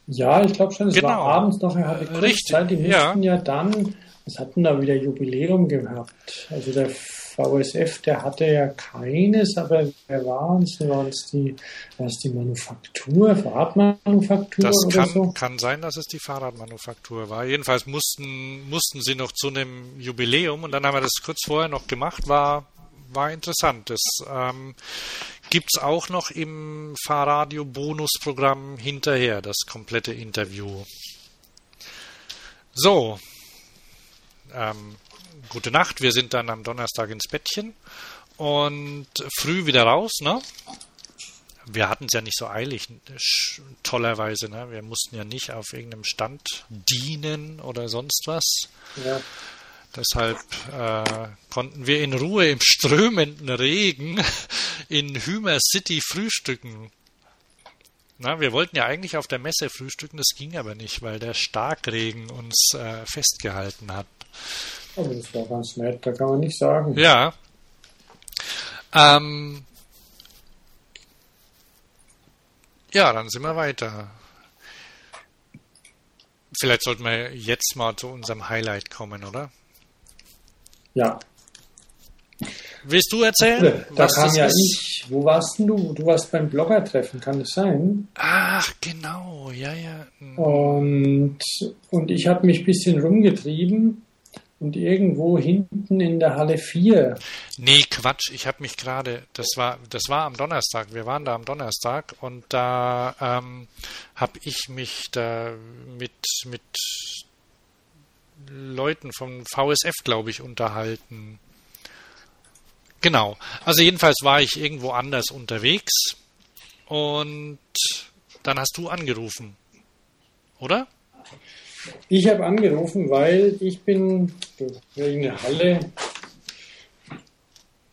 Ja, ich glaube schon, es genau. war abends noch, er hatte kurz Richtig, Zeit, die mussten ja. ja dann, es hatten da wieder Jubiläum gehabt. Also der VSF, der hatte ja keines, aber wer waren es? War es die, war es die Manufaktur, Fahrradmanufaktur das oder kann, so? kann sein, dass es die Fahrradmanufaktur war. Jedenfalls mussten, mussten sie noch zu einem Jubiläum und dann haben wir das kurz vorher noch gemacht, war, war interessant. Das ähm, gibt es auch noch im Fahrradio-Bonusprogramm hinterher, das komplette Interview. So, ähm, gute Nacht. Wir sind dann am Donnerstag ins Bettchen und früh wieder raus, ne? Wir hatten es ja nicht so eilig, tollerweise, ne? Wir mussten ja nicht auf irgendeinem Stand dienen oder sonst was. Ja. Deshalb äh, konnten wir in Ruhe im strömenden Regen in Hümer City frühstücken. Na, wir wollten ja eigentlich auf der Messe frühstücken, das ging aber nicht, weil der Starkregen uns äh, festgehalten hat. Aber das war ganz nett, da kann man nicht sagen. Ja. Ähm, ja, dann sind wir weiter. Vielleicht sollten wir jetzt mal zu unserem Highlight kommen, oder? Ja. Willst du erzählen? Da kam ja ist? ich. Wo warst denn du? Du warst beim Bloggertreffen, kann das sein? Ach, genau, ja, ja. Und, und ich habe mich ein bisschen rumgetrieben und irgendwo hinten in der Halle 4. Nee, Quatsch, ich habe mich gerade, das war, das war am Donnerstag, wir waren da am Donnerstag und da ähm, habe ich mich da mit, mit Leuten vom VSF, glaube ich, unterhalten. Genau. Also jedenfalls war ich irgendwo anders unterwegs und dann hast du angerufen, oder? Ich habe angerufen, weil ich bin in der Halle,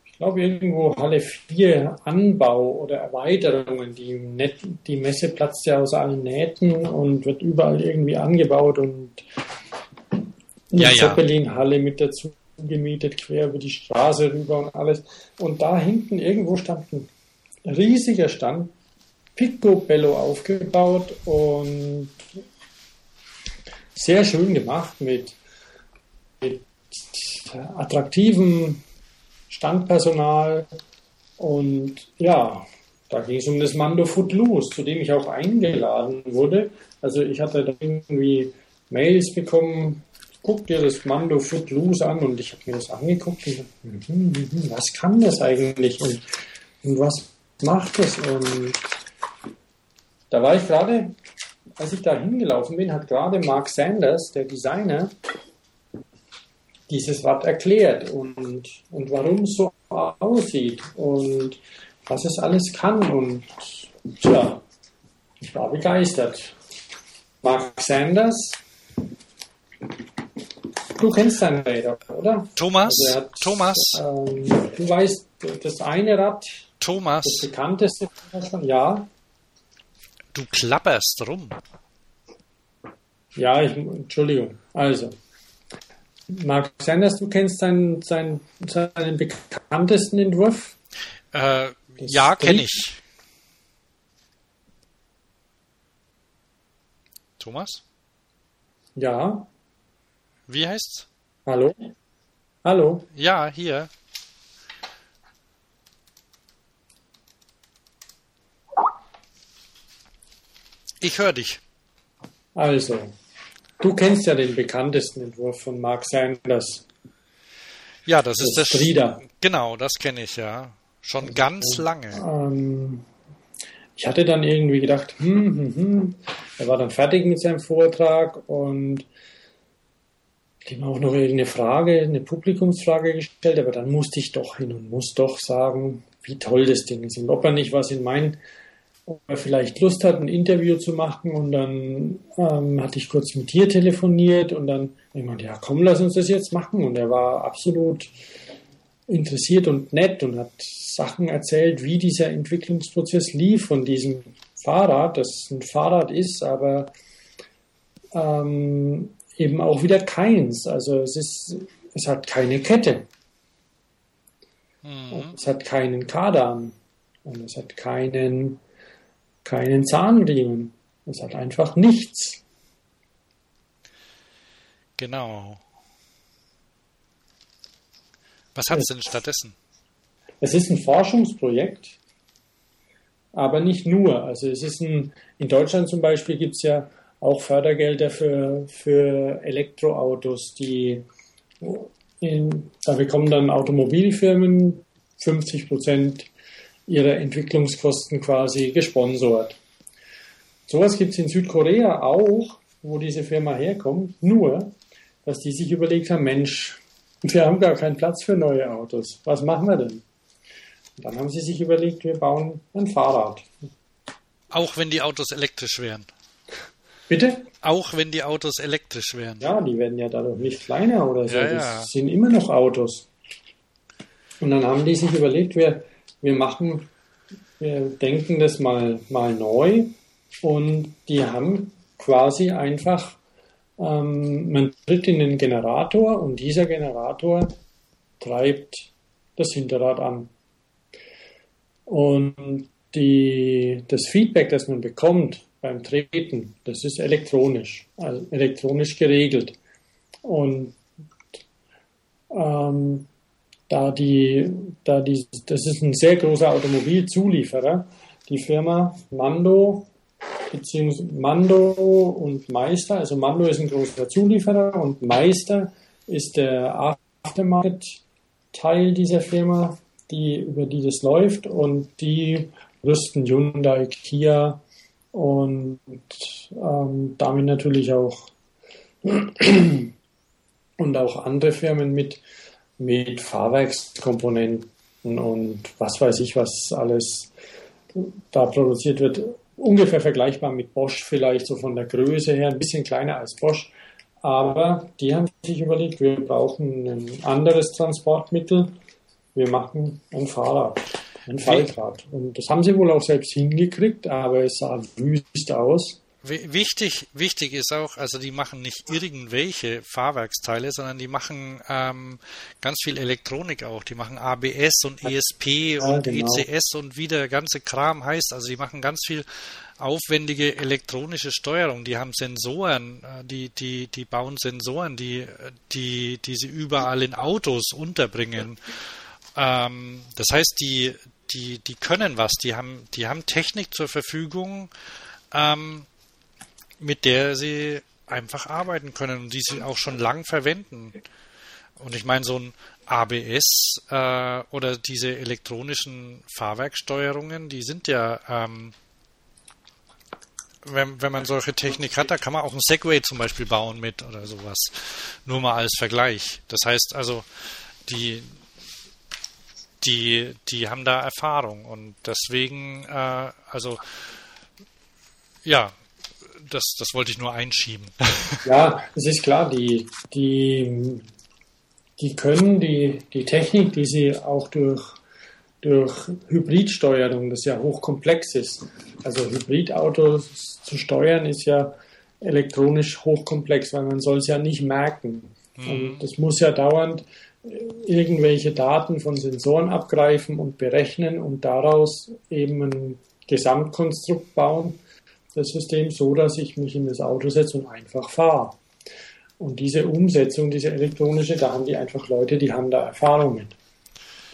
ich glaube irgendwo Halle 4 Anbau oder Erweiterungen. Die, Net, die Messe platzt ja aus allen Nähten und wird überall irgendwie angebaut und eine ja, Zeppelin-Halle mit dazu gemietet, quer über die Straße rüber und alles. Und da hinten irgendwo stand ein riesiger Stand, Picobello aufgebaut und sehr schön gemacht mit, mit attraktivem Standpersonal und ja, da ging es um das Mando Footloose, zu dem ich auch eingeladen wurde. Also ich hatte da irgendwie Mails bekommen, guck dir das Mando Footloose an und ich habe mir das angeguckt und hm, hm, hm, was kann das eigentlich und, und was macht das? Und da war ich gerade, als ich da hingelaufen bin, hat gerade Mark Sanders, der Designer, dieses Rad erklärt und, und warum es so aussieht und was es alles kann und tja, ich war begeistert. Mark Sanders Du kennst seine Räder, oder? Thomas? Also hat, Thomas? Ähm, du weißt, das eine Rad, Thomas. das bekannteste ja. Du klapperst rum. Ja, ich, Entschuldigung. Also, Mark Sanders, du kennst seinen, seinen, seinen bekanntesten Entwurf? Äh, ja, kenne ich. Thomas? Ja. Wie heißt's? Hallo? Hallo? Ja, hier. Ich höre dich. Also, du kennst ja den bekanntesten Entwurf von Mark Sanders. Ja, das, das ist das. Frieda. Genau, das kenne ich ja. Schon ganz lange. Ähm, ich hatte dann irgendwie gedacht, hm, hm, hm. Er war dann fertig mit seinem Vortrag und dem auch noch irgendeine Frage, eine Publikumsfrage gestellt, aber dann musste ich doch hin und muss doch sagen, wie toll das Ding ist. Und ob er nicht was in meinen, ob er vielleicht Lust hat, ein Interview zu machen und dann ähm, hatte ich kurz mit dir telefoniert und dann ich meinte, ja komm, lass uns das jetzt machen. Und er war absolut interessiert und nett und hat Sachen erzählt, wie dieser Entwicklungsprozess lief von diesem Fahrrad, das ein Fahrrad ist, aber ähm, eben auch wieder keins. Also es ist, es hat keine Kette. Mhm. Es hat keinen Kardan. Und es hat keinen, keinen Zahnriemen. Es hat einfach nichts. Genau. Was hat es denn stattdessen? Es ist ein Forschungsprojekt, aber nicht nur. Also es ist ein, in Deutschland zum Beispiel gibt es ja auch Fördergelder für, für Elektroautos, die in, da bekommen dann Automobilfirmen 50 Prozent ihrer Entwicklungskosten quasi gesponsert. Sowas gibt es in Südkorea auch, wo diese Firma herkommt, nur, dass die sich überlegt haben, Mensch, wir haben gar keinen Platz für neue Autos. Was machen wir denn? Und dann haben sie sich überlegt, wir bauen ein Fahrrad. Auch wenn die Autos elektrisch wären. Bitte? Auch wenn die Autos elektrisch wären. Ja, die werden ja dadurch nicht kleiner oder so. Ja, das ja. sind immer noch Autos. Und dann haben die sich überlegt, wir, wir machen, wir denken das mal, mal neu. Und die haben quasi einfach, ähm, man tritt in den Generator und dieser Generator treibt das Hinterrad an. Und die, das Feedback, das man bekommt, beim Treten. Das ist elektronisch, also elektronisch geregelt. Und ähm, da die, da die, das ist ein sehr großer Automobilzulieferer. Die Firma Mando, beziehungsweise Mando und Meister. Also Mando ist ein großer Zulieferer und Meister ist der Aftermarket-Teil dieser Firma, die, über die das läuft und die rüsten Hyundai, Kia und ähm, damit natürlich auch *clears throat* und auch andere Firmen mit, mit Fahrwerkskomponenten und was weiß ich, was alles da produziert wird. Ungefähr vergleichbar mit Bosch vielleicht so von der Größe her, ein bisschen kleiner als Bosch. Aber die haben sich überlegt, wir brauchen ein anderes Transportmittel. Wir machen ein Fahrrad, ein Faltrad. Und das haben sie wohl auch selbst hingekriegt, aber es sah wüst aus. Wichtig, wichtig ist auch, also die machen nicht irgendwelche Fahrwerksteile, sondern die machen ähm, ganz viel Elektronik auch. Die machen ABS und ESP ja, und genau. ECS und wie der ganze Kram heißt. Also die machen ganz viel aufwendige elektronische Steuerung. Die haben Sensoren, äh, die, die, die bauen Sensoren, die, die, die sie überall in Autos unterbringen. Ähm, das heißt, die, die, die können was, die haben, die haben Technik zur Verfügung. Ähm, mit der sie einfach arbeiten können und die sie auch schon lang verwenden. Und ich meine, so ein ABS äh, oder diese elektronischen Fahrwerksteuerungen, die sind ja, ähm, wenn, wenn man solche Technik hat, da kann man auch ein Segway zum Beispiel bauen mit oder sowas. Nur mal als Vergleich. Das heißt also, die, die, die haben da Erfahrung und deswegen, äh, also, ja, das, das wollte ich nur einschieben. *laughs* Ja, es ist klar, die, die, die können die, die Technik, die sie auch durch, durch Hybridsteuerung, das ja hochkomplex ist, also Hybridautos zu steuern, ist ja elektronisch hochkomplex, weil man soll es ja nicht merken. Mhm. Und das muss ja dauernd irgendwelche Daten von Sensoren abgreifen und berechnen und daraus eben ein Gesamtkonstrukt bauen, das System so, dass ich mich in das Auto setze und einfach fahre. Und diese Umsetzung, diese elektronische, da haben die einfach Leute, die haben da Erfahrung mit.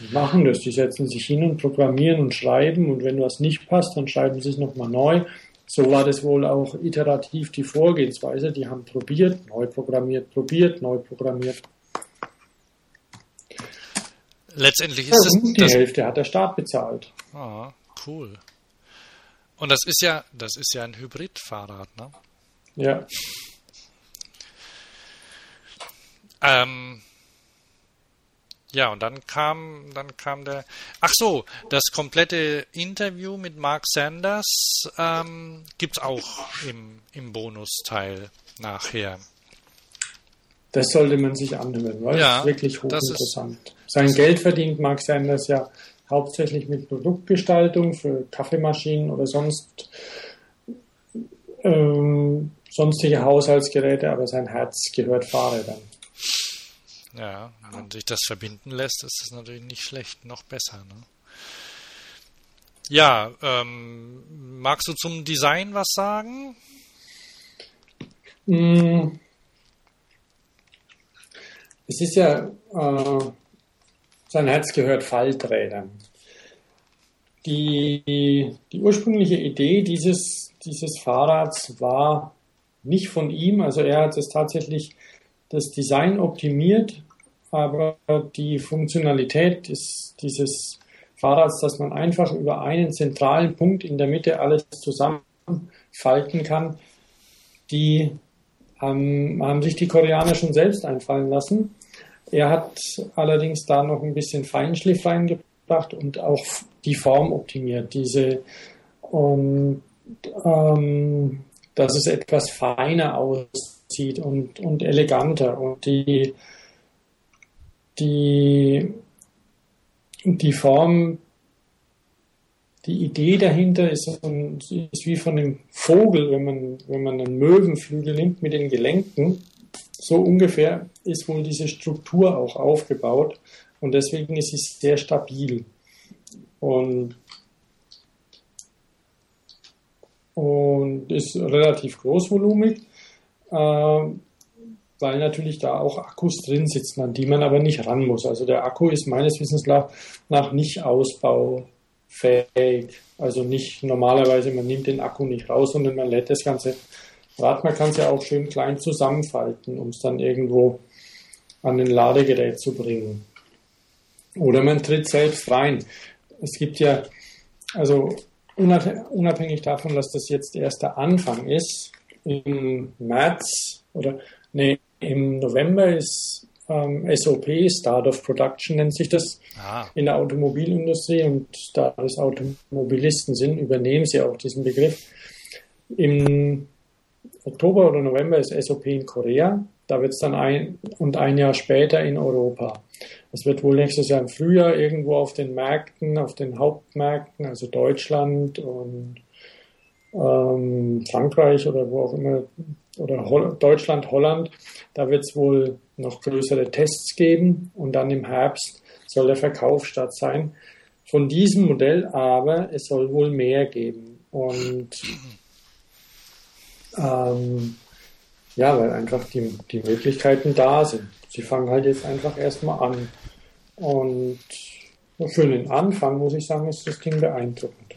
Die machen das, die setzen sich hin und programmieren und schreiben und wenn was nicht passt, dann schreiben sie es nochmal neu. So war das wohl auch iterativ die Vorgehensweise. Die haben probiert, neu programmiert, probiert, neu programmiert. Letztendlich ist ja, es. Die Hälfte hat der Staat bezahlt. Ah, cool. Und das ist ja, das ist ja ein Hybridfahrrad, ne? Ja. Ähm, ja, und dann kam, dann kam der. Ach so, das komplette Interview mit Mark Sanders ähm, gibt es auch im, im Bonusteil nachher. Das sollte man sich anhören, weil ja, es ist wirklich hochinteressant. Sein Geld verdient Mark Sanders ja hauptsächlich mit Produktgestaltung für Kaffeemaschinen oder sonst ähm, sonstige Haushaltsgeräte, aber sein Herz gehört Fahrrädern. Ja, wenn sich das verbinden lässt, ist es natürlich nicht schlecht, noch besser. Ne? Ja, ähm, magst du zum Design was sagen? Mm. Es ist ja äh, sein Herz gehört Falträdern. Die, die ursprüngliche Idee dieses, dieses Fahrrads war nicht von ihm, also er hat es tatsächlich das Design optimiert, aber die Funktionalität des, dieses Fahrrads, dass man einfach über einen zentralen Punkt in der Mitte alles zusammenfalten kann, die haben, haben sich die Koreaner schon selbst einfallen lassen. Er hat allerdings da noch ein bisschen Feinschliff reingebracht und auch die Form optimiert. Diese und ähm, dass es etwas feiner aussieht und, und eleganter und die die die Form die Idee dahinter ist, ist wie von einem Vogel, wenn man, wenn man einen Möwenflügel nimmt mit den Gelenken so ungefähr ist wohl diese Struktur auch aufgebaut und deswegen ist sie sehr stabil. Und und ist relativ großvolumig, äh, weil natürlich da auch Akkus drin sitzen, an die man aber nicht ran muss. Also der Akku ist meines Wissens nach nicht ausbaufähig. Also nicht normalerweise, man nimmt den Akku nicht raus, sondern man lädt das ganze Rad. Man kann es ja auch schön klein zusammenfalten, um es dann irgendwo an ein Ladegerät zu bringen. Oder man tritt selbst rein. Es gibt ja, also unabhängig davon, dass das jetzt erst der Anfang ist, im März oder nee, im November ist ähm, SOP, Start of Production nennt sich das, ah. in der Automobilindustrie und da es Automobilisten sind, übernehmen sie auch diesen Begriff. Im Oktober oder November ist SOP in Korea, da wird es dann ein und ein Jahr später in Europa. Es wird wohl nächstes Jahr im Frühjahr irgendwo auf den Märkten, auf den Hauptmärkten, also Deutschland und ähm, Frankreich oder wo auch immer, oder Holl Deutschland, Holland, da wird es wohl noch größere Tests geben und dann im Herbst soll der Verkauf statt sein. Von diesem Modell aber, es soll wohl mehr geben. Und ähm, ja, weil einfach die, die Möglichkeiten da sind. Sie fangen halt jetzt einfach erstmal an. Und für den Anfang, muss ich sagen, ist das Ding beeindruckend.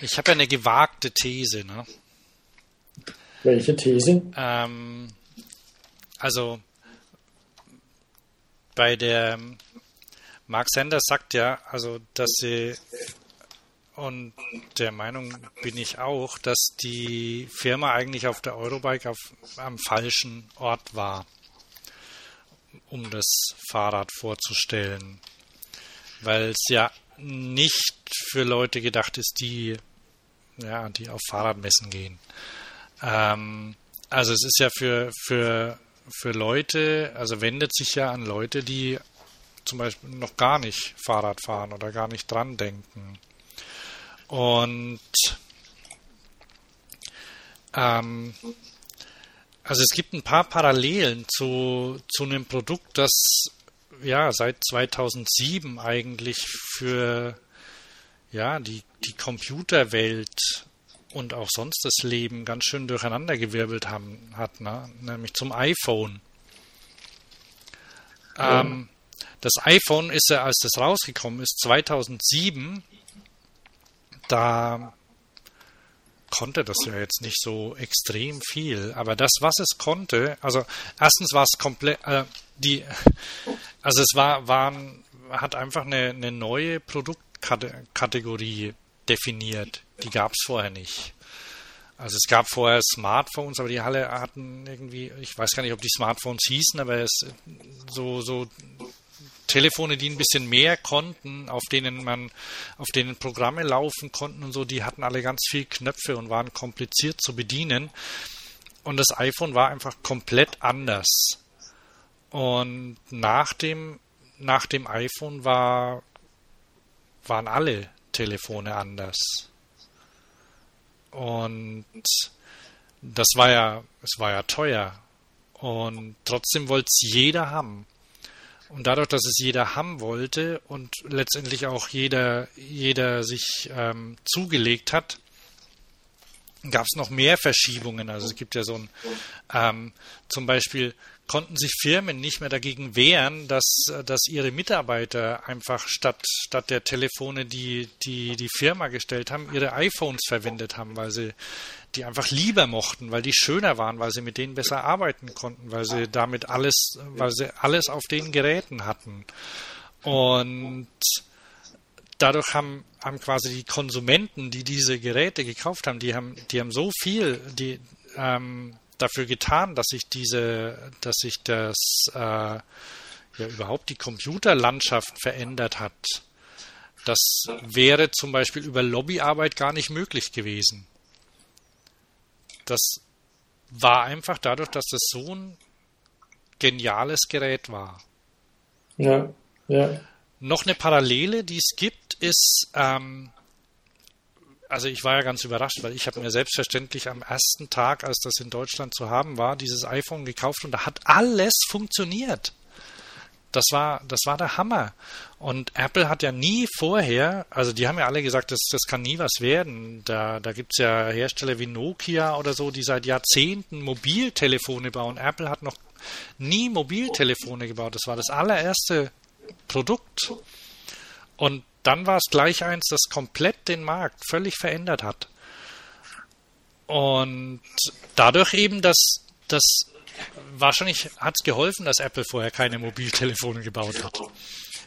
Ich habe ja eine gewagte These, ne? Welche These? Ähm, also bei der Mark Sanders sagt ja, also dass sie und der Meinung bin ich auch, dass die Firma eigentlich auf der Eurobike auf, am falschen Ort war, um das Fahrrad vorzustellen. Weil es ja nicht für Leute gedacht ist, die, ja, die auf Fahrradmessen gehen. Ähm, also es ist ja für, für, für Leute, also wendet sich ja an Leute, die zum Beispiel noch gar nicht Fahrrad fahren oder gar nicht dran denken. Und ähm, also es gibt ein paar Parallelen zu, zu einem Produkt, das ja seit 2007 eigentlich für ja die, die Computerwelt und auch sonst das Leben ganz schön durcheinandergewirbelt haben, hat, ne? nämlich zum iPhone. Ähm, das iPhone ist ja, als das rausgekommen ist, 2007 da konnte das ja jetzt nicht so extrem viel, aber das, was es konnte, also erstens war es komplett, äh, die, also es war, waren, hat einfach eine, eine neue Produktkategorie definiert, die gab es vorher nicht. Also es gab vorher Smartphones, aber die Halle hatten irgendwie, ich weiß gar nicht, ob die Smartphones hießen, aber es so, so Telefone, die ein bisschen mehr konnten, auf denen man, auf denen Programme laufen konnten und so, die hatten alle ganz viel Knöpfe und waren kompliziert zu bedienen. Und das iPhone war einfach komplett anders. Und nach dem, nach dem iPhone war, waren alle Telefone anders. Und das war ja, es war ja teuer. Und trotzdem wollte es jeder haben. Und dadurch, dass es jeder haben wollte und letztendlich auch jeder, jeder sich ähm, zugelegt hat, gab es noch mehr Verschiebungen. Also es gibt ja so ein, ähm, zum Beispiel konnten sich Firmen nicht mehr dagegen wehren, dass, dass ihre Mitarbeiter einfach statt, statt der Telefone, die, die die Firma gestellt haben, ihre iPhones verwendet haben, weil sie die einfach lieber mochten, weil die schöner waren, weil sie mit denen besser arbeiten konnten, weil sie damit alles, weil sie alles auf den Geräten hatten. Und dadurch haben, haben quasi die Konsumenten, die diese Geräte gekauft haben, die haben, die haben so viel, die, ähm, dafür getan, dass sich diese, dass sich das äh, ja überhaupt die Computerlandschaft verändert hat. Das wäre zum Beispiel über Lobbyarbeit gar nicht möglich gewesen. Das war einfach dadurch, dass das so ein geniales Gerät war. Ja, ja. Noch eine Parallele, die es gibt, ist, ähm, also ich war ja ganz überrascht, weil ich habe mir selbstverständlich am ersten Tag, als das in Deutschland zu haben war, dieses iPhone gekauft und da hat alles funktioniert. das war, das war der Hammer. Und Apple hat ja nie vorher, also die haben ja alle gesagt, das, das kann nie was werden. Da, da gibt's ja Hersteller wie Nokia oder so, die seit Jahrzehnten Mobiltelefone bauen. Apple hat noch nie Mobiltelefone gebaut. Das war das allererste Produkt. Und dann war es gleich eins, das komplett den Markt völlig verändert hat. Und dadurch eben, dass das wahrscheinlich hat es geholfen, dass Apple vorher keine Mobiltelefone gebaut hat.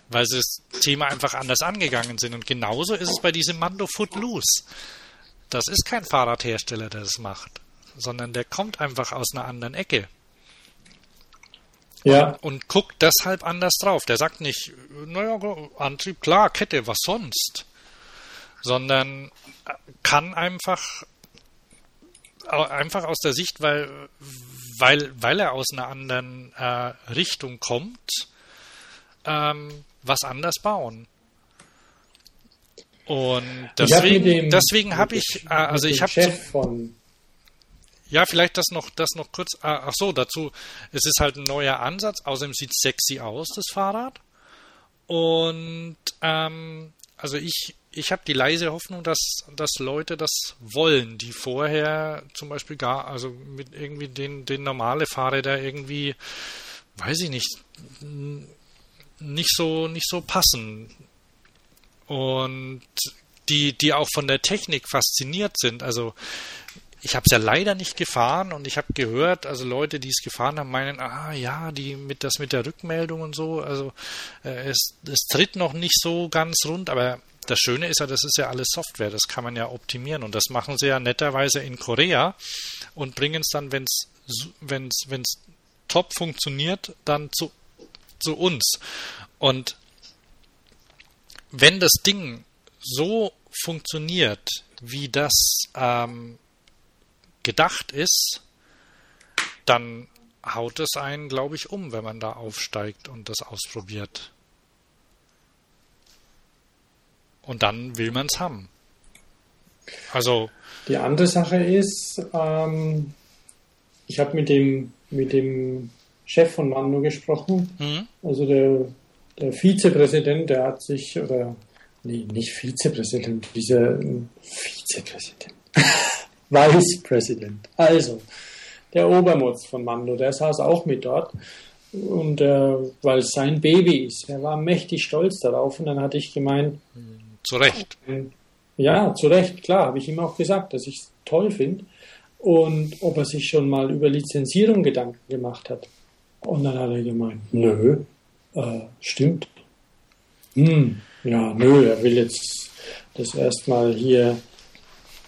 Weil sie das Thema einfach anders angegangen sind. Und genauso ist es bei diesem Mando Footloose. Das ist kein Fahrradhersteller, der das macht, sondern der kommt einfach aus einer anderen Ecke. Ja. Und guckt deshalb anders drauf. Der sagt nicht, naja, Antrieb, klar, Kette, was sonst? Sondern kann einfach, einfach aus der Sicht, weil, weil, weil er aus einer anderen äh, Richtung kommt, ähm, was anders bauen. Und deswegen, deswegen habe ich, äh, also ich habe von ja, vielleicht das noch, das noch kurz. Ah, ach so, dazu. Es ist halt ein neuer Ansatz. Außerdem sieht es sexy aus, das Fahrrad. Und ähm, also ich, ich habe die leise Hoffnung, dass, dass Leute das wollen, die vorher zum Beispiel gar, also mit irgendwie den, den normale Fahrräder irgendwie, weiß ich nicht, nicht so, nicht so passen. Und die, die auch von der Technik fasziniert sind. Also ich habe es ja leider nicht gefahren und ich habe gehört, also Leute, die es gefahren haben, meinen, ah ja, die mit das mit der Rückmeldung und so, also äh, es, es tritt noch nicht so ganz rund, aber das Schöne ist ja, das ist ja alles Software, das kann man ja optimieren und das machen sie ja netterweise in Korea und bringen es dann, wenn es wenn's, wenn's top funktioniert, dann zu, zu uns. Und wenn das Ding so funktioniert, wie das ähm, gedacht ist, dann haut es einen, glaube ich, um, wenn man da aufsteigt und das ausprobiert. Und dann will man es haben. Also. Die andere Sache ist, ähm, ich habe mit dem, mit dem Chef von Mando gesprochen. Mhm. Also der, der Vizepräsident, der hat sich, oder nee, nicht Vizepräsident, dieser Vizepräsident. *laughs* Vice President. Also, der Obermutz von Mando, der saß auch mit dort. Und äh, weil es sein Baby ist, er war mächtig stolz darauf. Und dann hatte ich gemeint. Zu Recht. Ja, zu Recht, klar, habe ich ihm auch gesagt, dass ich es toll finde. Und ob er sich schon mal über Lizenzierung Gedanken gemacht hat. Und dann hat er gemeint, nö, äh, stimmt. Hm, ja, nö, er will jetzt das erstmal hier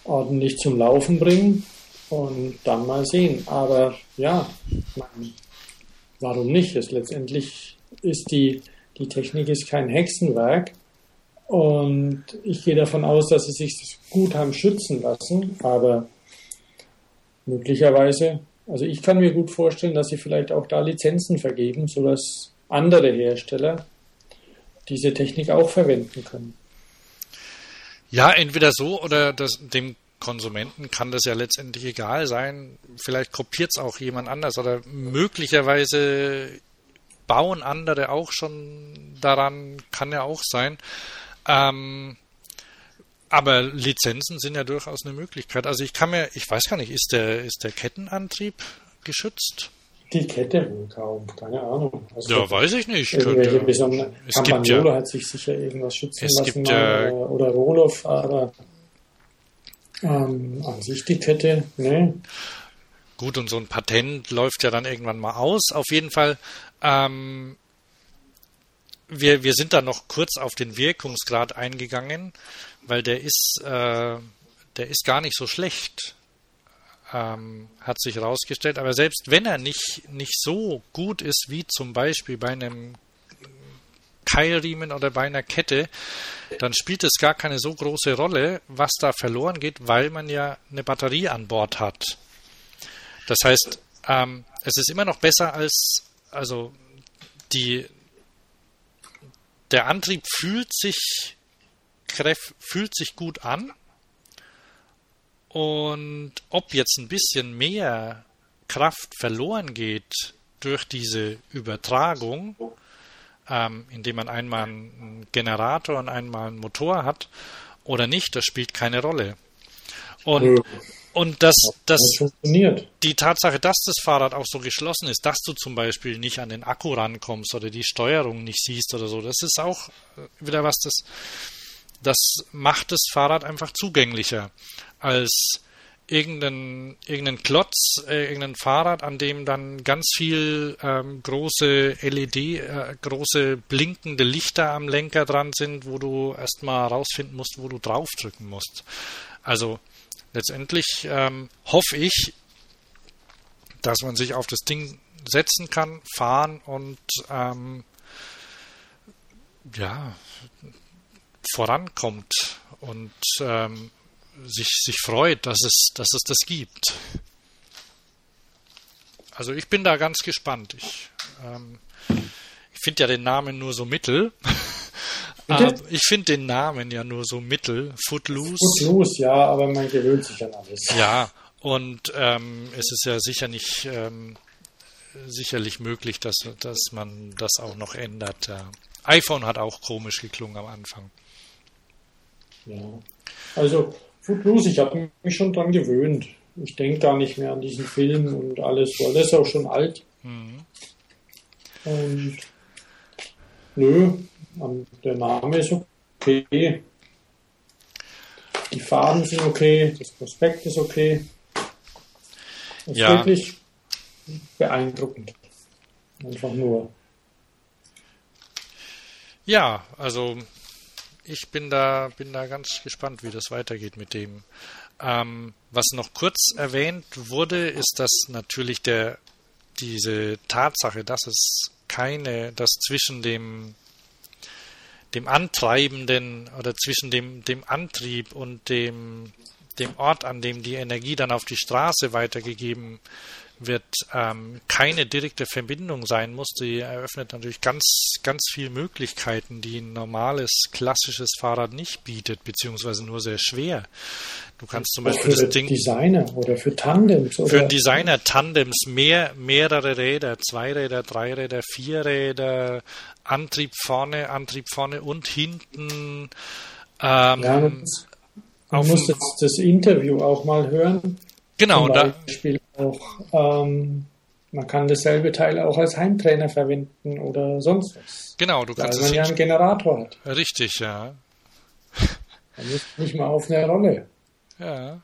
ordentlich zum Laufen bringen und dann mal sehen. Aber ja, warum nicht? Es letztendlich ist die, die Technik ist kein Hexenwerk. Und ich gehe davon aus, dass sie sich gut haben schützen lassen, aber möglicherweise, also ich kann mir gut vorstellen, dass sie vielleicht auch da Lizenzen vergeben, sodass andere Hersteller diese Technik auch verwenden können. Ja, entweder so oder das, dem Konsumenten kann das ja letztendlich egal sein. Vielleicht kopiert es auch jemand anders oder möglicherweise bauen andere auch schon daran, kann ja auch sein. Ähm, aber Lizenzen sind ja durchaus eine Möglichkeit. Also ich kann mir, ich weiß gar nicht, ist der, ist der Kettenantrieb geschützt? Die Kette kaum, keine Ahnung. Also ja, weiß ich nicht. Könnte, besonderen, Campagnolo ja, hat sich sicher irgendwas schützen lassen ja, oder, oder Roloff, aber ähm, an sich die Kette, ne. Gut, und so ein Patent läuft ja dann irgendwann mal aus. Auf jeden Fall, ähm, wir, wir sind da noch kurz auf den Wirkungsgrad eingegangen, weil der ist, äh, der ist gar nicht so schlecht, ähm, hat sich herausgestellt. Aber selbst wenn er nicht, nicht so gut ist wie zum Beispiel bei einem Keilriemen oder bei einer Kette, dann spielt es gar keine so große Rolle, was da verloren geht, weil man ja eine Batterie an Bord hat. Das heißt, ähm, es ist immer noch besser als, also die, der Antrieb fühlt sich, fühlt sich gut an. Und ob jetzt ein bisschen mehr Kraft verloren geht durch diese Übertragung, ähm, indem man einmal einen Generator und einmal einen Motor hat oder nicht, das spielt keine Rolle. Und, und das, das, Das funktioniert. die Tatsache, dass das Fahrrad auch so geschlossen ist, dass du zum Beispiel nicht an den Akku rankommst oder die Steuerung nicht siehst oder so, das ist auch wieder was, das, das macht das Fahrrad einfach zugänglicher als irgendein, irgendein Klotz, äh, irgendein Fahrrad, an dem dann ganz viel ähm, große LED, äh, große blinkende Lichter am Lenker dran sind, wo du erstmal rausfinden musst, wo du draufdrücken musst. Also letztendlich ähm, hoffe ich, dass man sich auf das Ding setzen kann, fahren und ähm, ja vorankommt und ähm, sich, sich freut, dass es, dass es das gibt. Also ich bin da ganz gespannt. Ich, ähm, ich finde ja den Namen nur so mittel. Ich finde den Namen ja nur so mittel. Footloose. Los, ja, aber man gewöhnt sich an alles. Ja, und ähm, es ist ja sicher nicht ähm, sicherlich möglich, dass, dass man das auch noch ändert. Ja. iPhone hat auch komisch geklungen am Anfang. Ja. Also, Footloose, ich habe mich schon dran gewöhnt. Ich denke gar nicht mehr an diesen Film und alles, weil das ist auch schon alt. Mhm. Und nö, der Name ist okay. Die Farben sind okay, das Prospekt ist okay. Das ist Ja. wirklich beeindruckend. Einfach nur. Ja, also ich bin da, bin da ganz gespannt, wie das weitergeht mit dem. Ähm, was noch kurz erwähnt wurde, ist, dass natürlich der diese Tatsache, dass es keine, dass zwischen dem dem Antreibenden oder zwischen dem, dem Antrieb und dem, dem Ort, an dem die Energie dann auf die Straße weitergegeben wird, ähm, keine direkte Verbindung sein muss. Die eröffnet natürlich ganz, ganz viele Möglichkeiten, die ein normales, klassisches Fahrrad nicht bietet, beziehungsweise nur sehr schwer. Du kannst zum Beispiel für das Ding Designer oder für Tandems. für Oder einen Designer Tandems mehr, mehrere Räder, zwei Räder, drei Räder, vier Räder, Antrieb vorne, Antrieb vorne und hinten. Ähm, ja, man muss das, das Interview auch mal hören. Genau, Zum da, Beispiel auch, ähm, man kann dasselbe Teil auch als Heimtrainer verwenden oder sonst was. genau, du Weil kannst man es ja einen Generator hat. richtig, ja, *laughs* Man ist nicht mal auf eine Rolle. ja.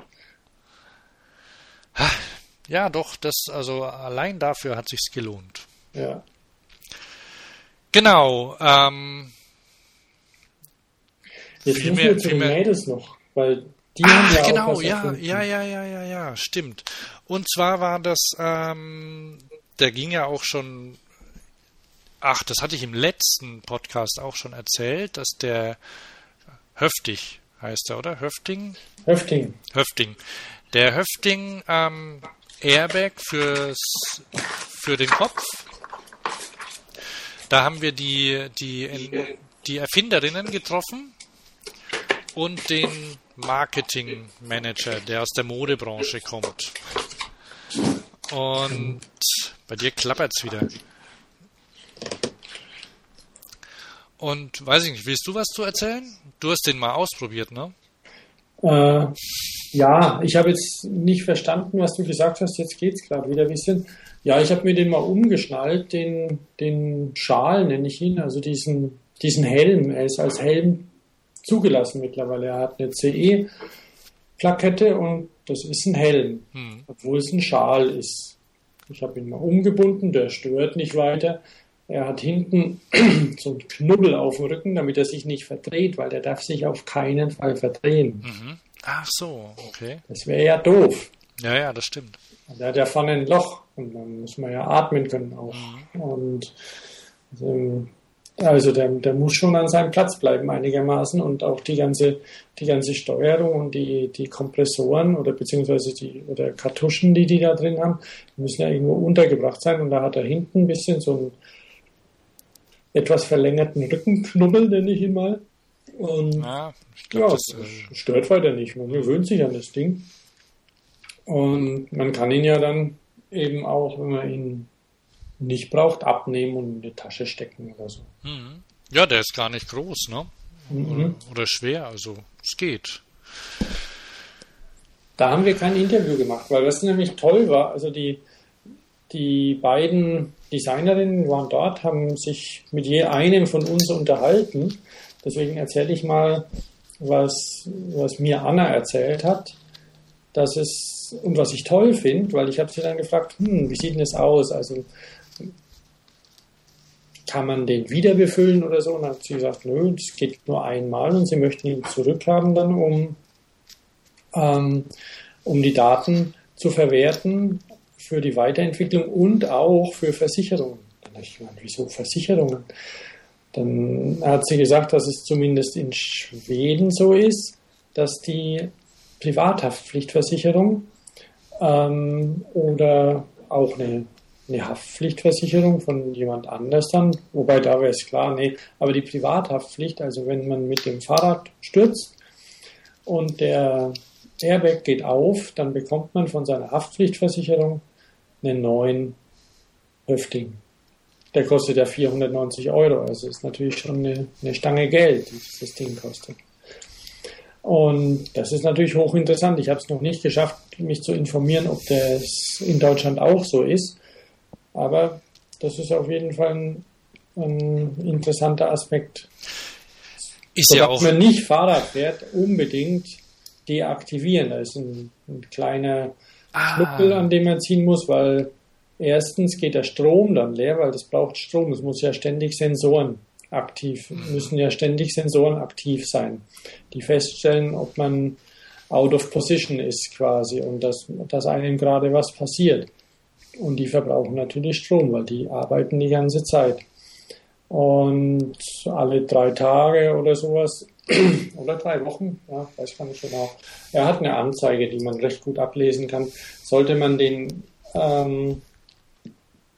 Ja, doch, das, also allein dafür hat sich's gelohnt. Ja. Genau, ähm, Jetzt Viel müssen mehr- wir zu den Mädels noch, weil die haben Ach, ja auch genau, ja, ja, ja, ja, ja, ja, stimmt. Und zwar war das, ähm, der ging ja auch schon, ach, das hatte ich im letzten Podcast auch schon erzählt, dass der Höftig heißt er, oder? Höfting? Höfting. Höfting. Der Höfting ähm, Airbag fürs, für den Kopf. Da haben wir die, die, die Erfinderinnen getroffen und den Marketing Manager, der aus der Modebranche kommt. Und bei dir klappert's wieder. Und weiß ich nicht, willst du was zu erzählen? Du hast den mal ausprobiert, ne? Äh, ja, ich habe jetzt nicht verstanden, was du gesagt hast. Jetzt geht's gerade wieder ein bisschen. Ja, ich habe mir den mal umgeschnallt, den, den Schal nenne ich ihn, also diesen, diesen Helm. Er ist als Helm zugelassen mittlerweile. Er hat eine CE-Plakette und das ist ein Helm, Hm. obwohl es ein Schal ist. Ich habe ihn mal umgebunden, der stört nicht weiter. Er hat hinten *clears throat* so einen Knubbel auf dem Rücken, damit er sich nicht verdreht, weil der darf sich auf keinen Fall verdrehen. Mhm. Ach so, okay. Das wäre ja doof. Ja, ja, das stimmt. Der hat ja vorne ein Loch und dann muss man ja atmen können auch. Und ähm, also der, der muss schon an seinem Platz bleiben einigermaßen und auch die ganze, die ganze Steuerung und die, die Kompressoren oder beziehungsweise die oder Kartuschen, die die da drin haben, müssen ja irgendwo untergebracht sein und da hat er hinten ein bisschen so einen etwas verlängerten Rückenknubbel, nenne ich ihn mal. Und Ja, ich ja, das stört weiter nicht. Man gewöhnt sich an das Ding. Und man kann ihn ja dann eben auch, wenn man ihn nicht braucht, abnehmen und in die Tasche stecken oder so. Mhm. Ja, der ist gar nicht groß, ne? Mhm. Oder, oder schwer, also es geht. Da haben wir kein Interview gemacht, weil das nämlich toll war. Also die, die beiden Designerinnen waren dort, haben sich mit je einem von uns unterhalten. Deswegen erzähle ich mal, was, was mir Anna erzählt hat, dass es und was ich toll finde, weil ich habe sie dann gefragt, hm, wie sieht denn das aus? Also kann man den wieder befüllen oder so? Und dann hat sie gesagt, nö, das geht nur einmal und sie möchten ihn zurückhaben dann, um, ähm, um die Daten zu verwerten für die Weiterentwicklung und auch für Versicherungen. Dann habe ich gemeint, wieso Versicherungen? Dann hat sie gesagt, dass es zumindest in Schweden so ist, dass die Privathaftpflichtversicherung ähm, oder auch eine eine Haftpflichtversicherung von jemand anders dann, wobei da wäre es klar, nee, aber die Privathaftpflicht, also wenn man mit dem Fahrrad stürzt und der Airbag geht auf, dann bekommt man von seiner Haftpflichtversicherung einen neuen Häftling. Der kostet ja 490 Euro, also ist natürlich schon eine, eine Stange Geld, die das Ding kostet. Und das ist natürlich hochinteressant. Ich habe es noch nicht geschafft, mich zu informieren, ob das in Deutschland auch so ist. Aber das ist auf jeden Fall ein, ein interessanter Aspekt. Ist Sodass ja auch. man nicht Fahrrad fährt, unbedingt deaktivieren. Da ist ein, ein kleiner Ah. Schnuppel, an dem man ziehen muss, weil erstens geht der Strom dann leer, weil das braucht Strom. Es muss ja ständig Sensoren aktiv, müssen ja ständig Sensoren aktiv sein, die feststellen, ob man out of position ist quasi und dass, dass einem gerade was passiert. Und die verbrauchen natürlich Strom, weil die arbeiten die ganze Zeit. Und alle drei Tage oder sowas, *clears throat* oder drei Wochen, ja, weiß gar nicht genau. Er hat eine Anzeige, die man recht gut ablesen kann. Sollte man den, ähm,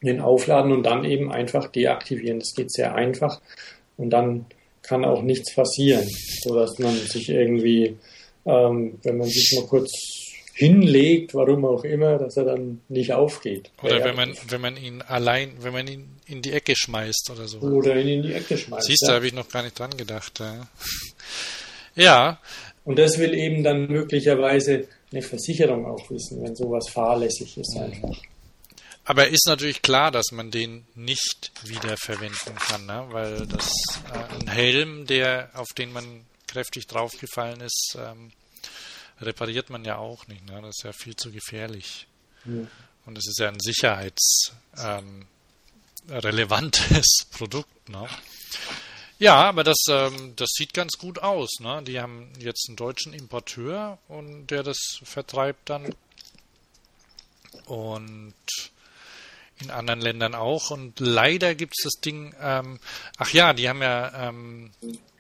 den aufladen und dann eben einfach deaktivieren. Das geht sehr einfach. Und dann kann auch nichts passieren, sodass man sich irgendwie, ähm, wenn man sich mal kurz hinlegt, warum auch immer, dass er dann nicht aufgeht. Oder wenn man, wenn man ihn allein, wenn man ihn in die Ecke schmeißt oder so. oder ihn in die Ecke schmeißt. Siehst du, ja. habe ich noch gar nicht dran gedacht. Ja. *laughs* ja, Und das will eben dann möglicherweise eine Versicherung auch wissen, wenn sowas fahrlässig ist einfach. aber ist natürlich klar, dass man den nicht wieder verwenden kann, ne? weil das äh, ein Helm, der auf den man kräftig draufgefallen ist, ähm, repariert man ja auch nicht. Ne? Das ist ja viel zu gefährlich. Ja. Und es ist ja ein sicherheitsrelevantes ähm, *laughs* Produkt. Ne? Ja, aber das, ähm, das sieht ganz gut aus. Ne? Die haben jetzt einen deutschen Importeur und der das vertreibt dann. Und in anderen Ländern auch. Und leider gibt es das Ding, ähm, ach ja, die haben ja, ähm,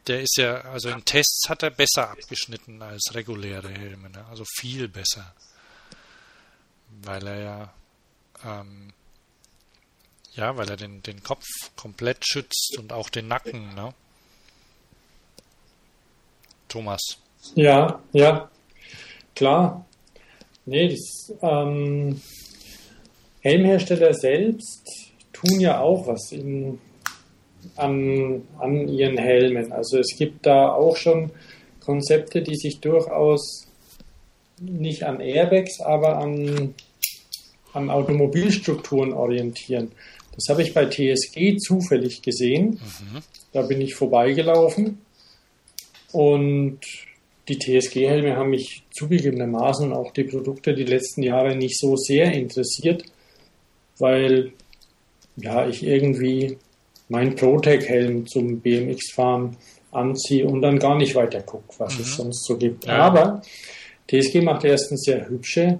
der ist ja, also in Tests hat er besser abgeschnitten als reguläre Helme, ne? also viel besser. Weil er ja, ähm, ja, weil er den, den Kopf komplett schützt und auch den Nacken, ne? Thomas. Ja, ja, klar. Nee, das, ähm, Helmhersteller selbst tun ja auch was in, an, an ihren Helmen. Also es gibt da auch schon Konzepte, die sich durchaus nicht an Airbags, aber an, an Automobilstrukturen orientieren. Das habe ich bei TSG zufällig gesehen. Da bin ich vorbeigelaufen und die TSG-Helme haben mich zugegebenermaßen auch die Produkte die letzten Jahre nicht so sehr interessiert, weil ja ich irgendwie meinen Protec-Helm zum BMX-Fahren anziehe und dann gar nicht weiter gucke, was es sonst so gibt. Ja. Aber TSG macht erstens sehr hübsche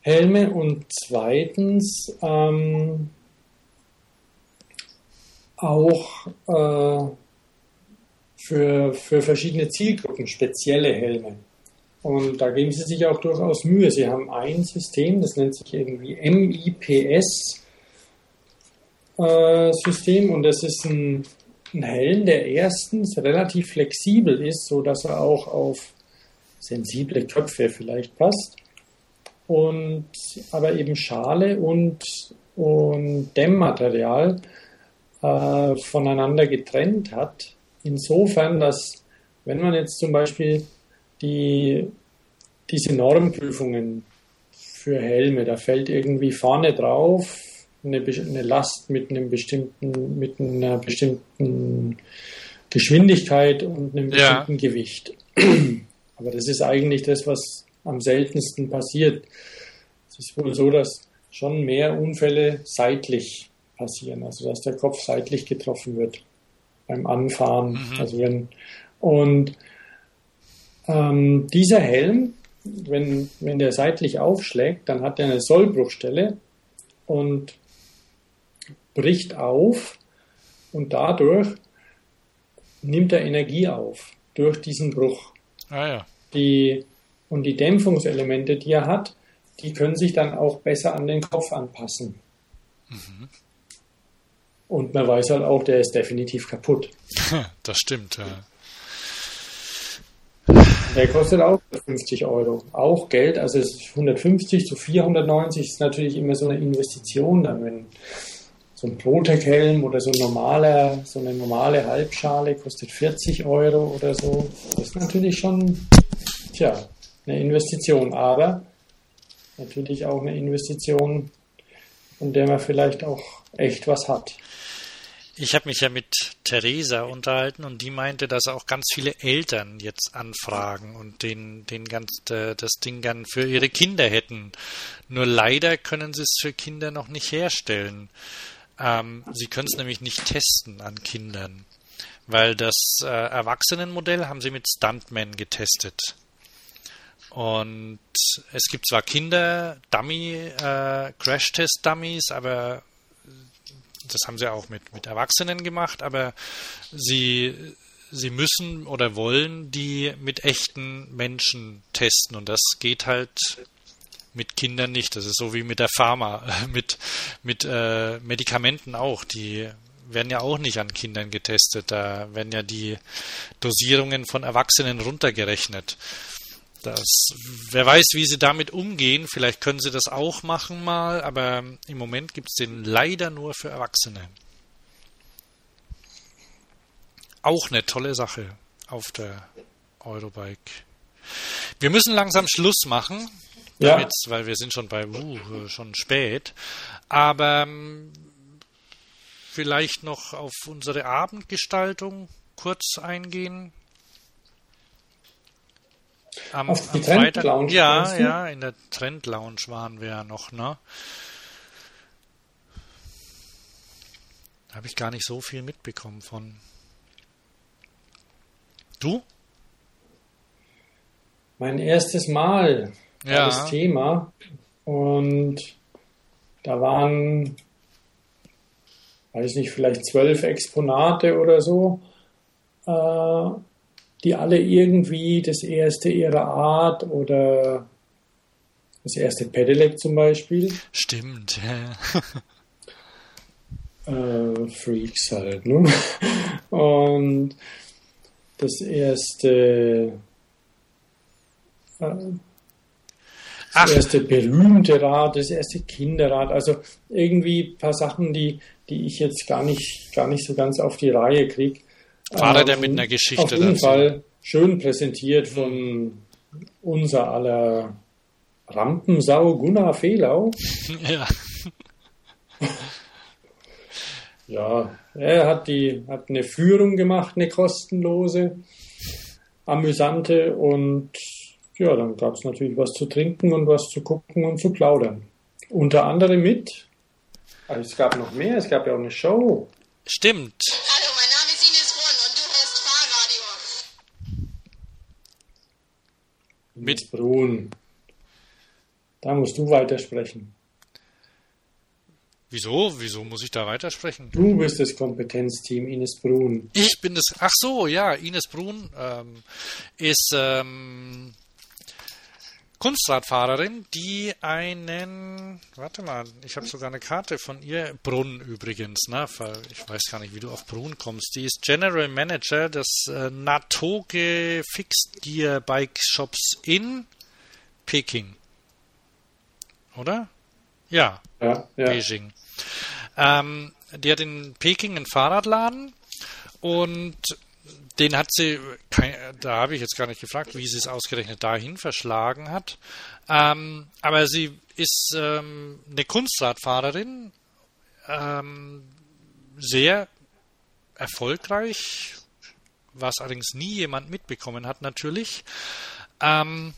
Helme und zweitens ähm, auch äh, für, für verschiedene Zielgruppen spezielle Helme. Und da geben sie sich auch durchaus Mühe. Sie haben ein System, das nennt sich irgendwie MIPS äh, System und das ist ein, ein Helm, der erstens relativ flexibel ist, so dass er auch auf sensible Köpfe vielleicht passt und aber eben Schale und und Dämmmaterial äh, voneinander getrennt hat. Insofern, dass wenn man jetzt zum Beispiel die, diese Normprüfungen für Helme, da fällt irgendwie vorne drauf eine, eine Last mit einem bestimmten, mit einer bestimmten Geschwindigkeit und einem Ja. bestimmten Gewicht. *clears throat* Aber das ist eigentlich das, was am seltensten passiert. Es ist wohl so, dass schon mehr Unfälle seitlich passieren, also dass der Kopf seitlich getroffen wird beim Anfahren. Also wenn und ähm, dieser Helm, wenn, wenn der seitlich aufschlägt, dann hat er eine Sollbruchstelle und bricht auf und dadurch nimmt er Energie auf durch diesen Bruch. Ah ja. Die, und die Dämpfungselemente, die er hat, die können sich dann auch besser an den Kopf anpassen. Und man weiß halt auch, der ist definitiv kaputt. Das stimmt, ja. Der kostet auch 50 Euro. Auch Geld, also es ist 150 zu 490 ist natürlich immer so eine Investition dann, wenn so ein Protec-Helm oder so ein normaler, so eine normale Halbschale kostet 40 Euro oder so. Das ist natürlich schon, tja, eine Investition, aber natürlich auch eine Investition, von der man vielleicht auch echt was hat. Ich habe mich ja mit Theresa unterhalten und die meinte, dass auch ganz viele Eltern jetzt anfragen und den, den ganz, äh, das Ding dann für ihre Kinder hätten. Nur leider können sie es für Kinder noch nicht herstellen. Ähm, sie können es nämlich nicht testen an Kindern, weil das äh, Erwachsenenmodell haben sie mit Stuntmen getestet. Und es gibt zwar Kinder, Dummy, äh, aber das haben sie auch mit, mit Erwachsenen gemacht, aber sie, sie müssen oder wollen die mit echten Menschen testen und das geht halt mit Kindern nicht. Das ist so wie mit der Pharma, *laughs* mit, mit äh, Medikamenten auch. Die werden ja auch nicht an Kindern getestet. Da werden ja die Dosierungen von Erwachsenen runtergerechnet. Das, wer weiß, wie sie damit umgehen. Vielleicht können sie das auch machen mal, aber im Moment gibt es den leider nur für Erwachsene. Auch eine tolle Sache auf der Eurobike. Wir müssen langsam Schluss machen, Ja. damit, weil wir sind schon bei uh, schon spät. Aber ähm, vielleicht noch auf unsere Abendgestaltung kurz eingehen. Am, Auf die am Freitag- Ja, ja, in der Trend Lounge waren wir ja noch, ne? Habe ich gar nicht so viel mitbekommen von. Du? Mein erstes Mal Ja. das Thema und da waren, weiß nicht, vielleicht zwölf Exponate oder so, äh, die alle irgendwie das erste ihrer Art oder das erste Pedelec zum Beispiel, Stimmt. ja. *laughs* äh, Freaks halt, ne? *laughs* Und das erste äh, Ach. das erste berühmte Rad, das erste Kinderrad, also irgendwie ein paar Sachen, die, die ich jetzt gar nicht, gar nicht so ganz auf die Reihe kriege. War er denn mit einer Geschichte Auf jeden dazu? Fall schön präsentiert von unser aller Rampensau Gunnar Fehlau. *laughs* ja. Ja, er hat die hat eine Führung gemacht, eine kostenlose, amüsante und ja, dann gab es natürlich was zu trinken und was zu gucken und zu plaudern. Unter anderem mit, also es gab noch mehr, es gab ja auch eine Show. Stimmt. Hallo, mein Name ist Ines Brunn und du hörst Fahrradio. Mit- Brun. Da musst du weitersprechen. Wieso? Wieso muss ich da weitersprechen? Du bist das Kompetenzteam Ines Brun. Ich bin das. Ach so, ja, Ines Brun ähm, ist ähm, Kunstradfahrerin, die einen. Warte mal, ich habe sogar eine Karte von ihr. Brunn übrigens, ne? Ich weiß gar nicht, wie du auf Brunn kommst. Die ist General Manager des äh, Natoge Fixed Gear Bike Shops in Peking. Oder? Ja, Ja, ja. Beijing. Ähm, die hat in Peking einen Fahrradladen und den hat sie, da habe ich jetzt gar nicht gefragt, wie sie es ausgerechnet dahin verschlagen hat. Ähm, aber sie ist ähm, eine Kunstradfahrerin, ähm, sehr erfolgreich, was allerdings nie jemand mitbekommen hat natürlich, ähm,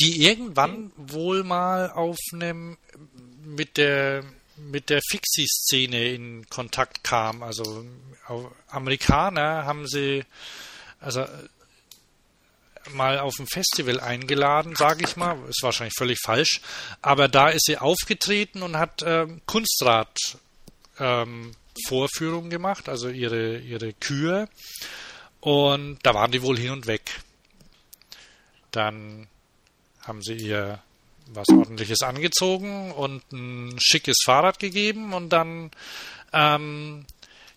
die irgendwann wohl mal auf einem mit der mit der Fixie-Szene in Kontakt kam. Also Amerikaner haben sie also mal auf ein Festival eingeladen, sage ich mal. Ist wahrscheinlich völlig falsch. Aber da ist sie aufgetreten und hat ähm, Kunstrad ähm, Vorführungen gemacht, also ihre, ihre Kühe. Und da waren die wohl hin und weg. Dann haben sie ihr was ordentliches angezogen und ein schickes Fahrrad gegeben und dann ähm,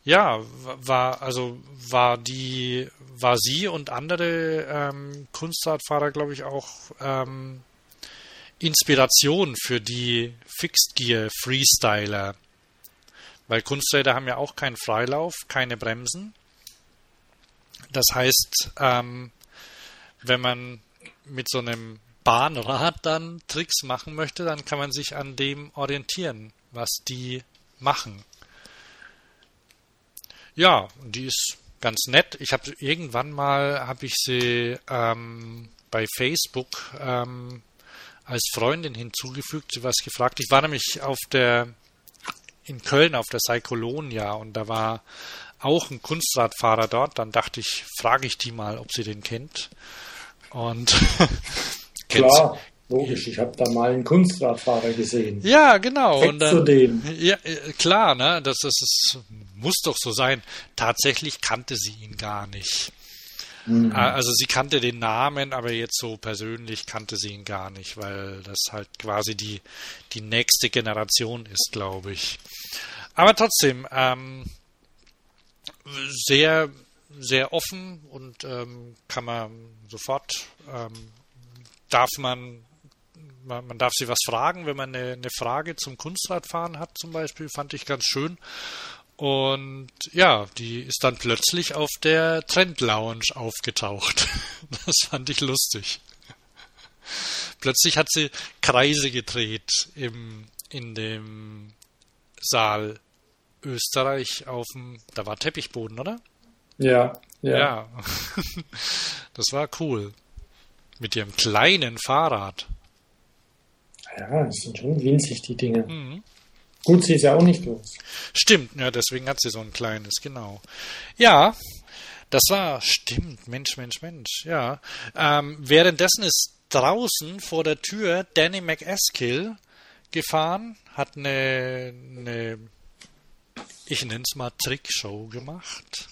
ja war also war die war sie und andere ähm, Kunstradfahrer glaube ich auch ähm, Inspiration für die Fixed Gear Freestyler. Weil Kunsträder haben ja auch keinen Freilauf keine Bremsen. Das heißt ähm, wenn man mit so einem Bahnrad dann Tricks machen möchte, dann kann man sich an dem orientieren, was die machen. Ja, die ist ganz nett. Ich habe irgendwann mal habe ich sie ähm, bei Facebook ähm, als Freundin hinzugefügt, sie was gefragt. Ich war nämlich auf der in Köln auf der Cyclonia und da war auch ein Kunstradfahrer dort. Dann dachte ich, frage ich die mal, ob sie den kennt. Und *laughs* Klar, logisch. Ich habe da mal einen Kunstradfahrer gesehen. Ja, genau. Kennst und dann, du den? Ja, äh, klar, ne? Das, das ist, muss doch so sein. Tatsächlich kannte sie ihn gar nicht. Mhm. Also sie kannte den Namen, aber jetzt so persönlich kannte sie ihn gar nicht, weil das halt quasi die, die nächste Generation ist, glaube ich. Aber trotzdem, ähm, sehr, sehr offen und ähm, kann man sofort ähm, darf man, man, man darf sie was fragen, wenn man eine, eine Frage zum Kunstradfahren hat, zum Beispiel, fand ich ganz schön. Und ja, die ist dann plötzlich auf der Trend Lounge aufgetaucht. *laughs* Das fand ich lustig. Plötzlich hat sie Kreise gedreht im, in dem Saal Österreich auf dem, da war Teppichboden, oder? Ja, ja. Ja. *laughs* Das war cool. Mit ihrem kleinen Fahrrad. Ja, das sind schon winzig, die Dinge. Mhm. Gut, sie ist ja auch nicht groß. Stimmt, ja, deswegen hat sie so ein kleines, genau. Ja, das war, stimmt, Mensch, Mensch, Mensch, ja. Ähm, währenddessen ist draußen vor der Tür Danny McEskill gefahren, hat eine, eine ich nenne es mal Trickshow gemacht.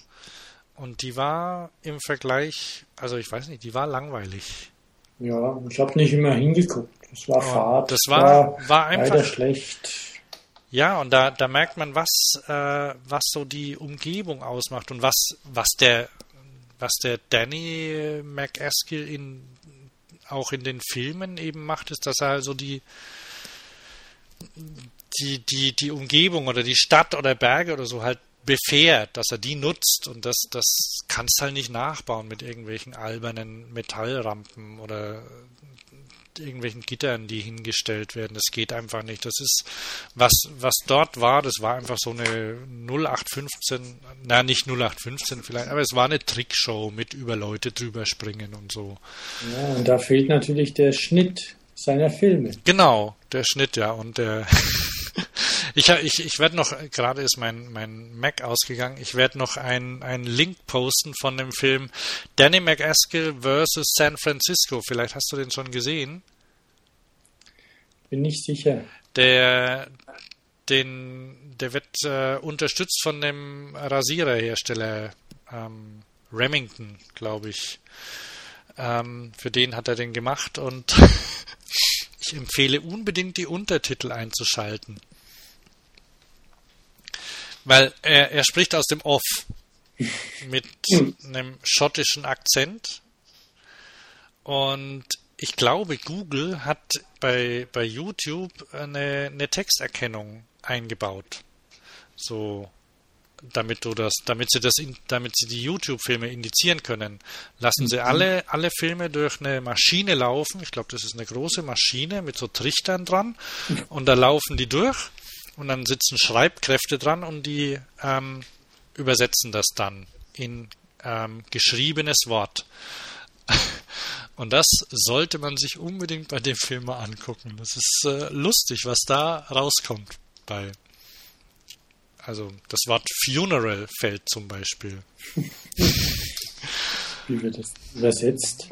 Und die war im Vergleich, also ich weiß nicht, die war langweilig. Ja, ich habe nicht immer hingeguckt. Das war oh, Fahrt. Das war, war, war einfach schlecht. Ja, und da, da merkt man, was, äh, was so die Umgebung ausmacht und was, was der, was der Danny McAskill in, auch in den Filmen eben macht, ist, dass er also die, die, die, die Umgebung oder die Stadt oder Berge oder so halt befährt, dass er die nutzt und das, das kannst halt nicht nachbauen mit irgendwelchen albernen Metallrampen oder irgendwelchen Gittern, die hingestellt werden. Das geht einfach nicht. Das ist, was, was dort war, das war einfach so eine 0815, na nicht 0815 vielleicht, aber es war eine Trickshow mit über Leute drüber springen und so. Ja, und da fehlt natürlich der Schnitt seiner Filme. Genau, der Schnitt, ja, und der *laughs* Ich, ich, ich werde noch, gerade ist mein, mein Mac ausgegangen, ich werde noch einen Link posten von dem Film Danny McAskill vs. San Francisco. Vielleicht hast du den schon gesehen. Bin nicht sicher. Der, den, der wird äh, unterstützt von dem Rasiererhersteller ähm, Remington, glaube ich. Ähm, für den hat er den gemacht und *laughs* ich empfehle unbedingt die Untertitel einzuschalten. Weil er, er spricht aus dem Off *laughs* mit einem schottischen Akzent. Und ich glaube, Google hat bei, bei YouTube eine, eine Texterkennung eingebaut. So, damit du das, damit sie das, in, damit sie die YouTube-Filme indizieren können, lassen sie alle, alle Filme durch eine Maschine laufen. Ich glaube, das ist eine große Maschine mit so Trichtern dran. Und da laufen die durch und dann sitzen Schreibkräfte dran und die ähm, übersetzen das dann in ähm, geschriebenes Wort. *laughs* Und das sollte man sich unbedingt bei dem Film mal angucken. Das ist äh, lustig, was da rauskommt bei. Also das Wort Funeral fällt zum Beispiel. *laughs* Wie wird das übersetzt?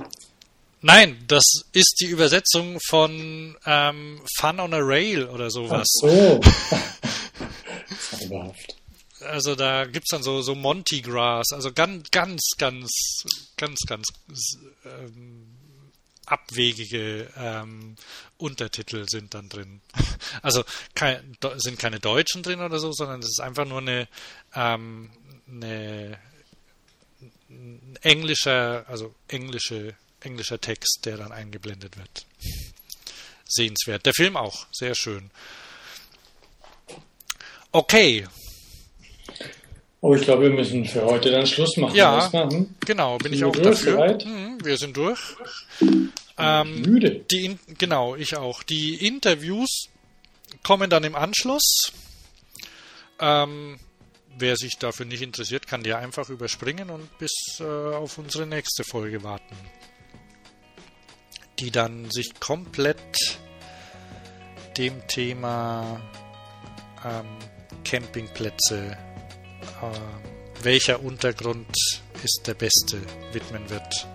Nein, das ist die Übersetzung von ähm, Fun on a Rail oder sowas. Ach so. *laughs* Zauberhaft. Also da gibt's dann so, so Monty Grass, also ganz, ganz, ganz, ganz, ganz ähm, abwegige ähm, Untertitel sind dann drin. *laughs* Also kein, sind keine Deutschen drin oder so, sondern es ist einfach nur eine, ähm, eine ein englischer, also englische, englischer Text, der dann eingeblendet wird. Sehenswert. Der Film auch, sehr schön. Okay, Oh, ich glaube, wir müssen für heute dann Schluss machen. Ja. Machen? Genau, bin Sind ich auch durch dafür. Mhm, wir sind durch. Ähm, Müde. die, In- genau, ich auch. Die Interviews kommen dann im Anschluss. Ähm, wer sich dafür nicht interessiert, kann die einfach überspringen und bis äh, auf unsere nächste Folge warten. Die dann sich komplett dem Thema ähm, Campingplätze, äh, welcher Untergrund ist der beste, widmen wird.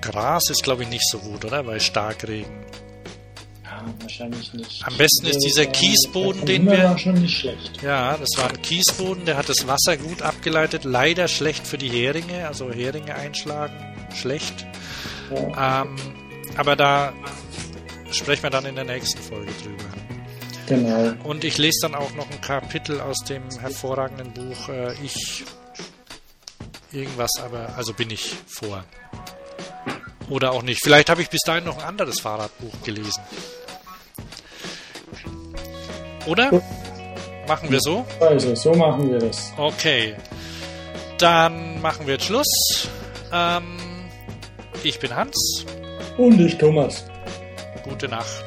Gras ist, glaube ich, nicht so gut, oder? Bei Starkregen. Wahrscheinlich nicht. Am besten ist dieser Kiesboden, der den wir- war schon nicht schlecht. Ja, das war ein Kiesboden, der hat das Wasser gut abgeleitet. Leider schlecht für die Heringe, also Heringe einschlagen, schlecht. Ja, Ähm, aber da sprechen wir dann in der nächsten Folge drüber. genau. Und ich lese dann auch noch ein Kapitel aus dem hervorragenden Buch äh, Ich irgendwas, aber also bin ich vor. Oder auch nicht. Vielleicht habe ich bis dahin noch ein anderes Fahrradbuch gelesen. Oder? Machen wir so? Also, so machen wir das. Okay. Dann machen wir jetzt Schluss. Ähm, ich bin Hans. Und ich, Thomas. Gute Nacht.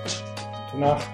Gute Nacht.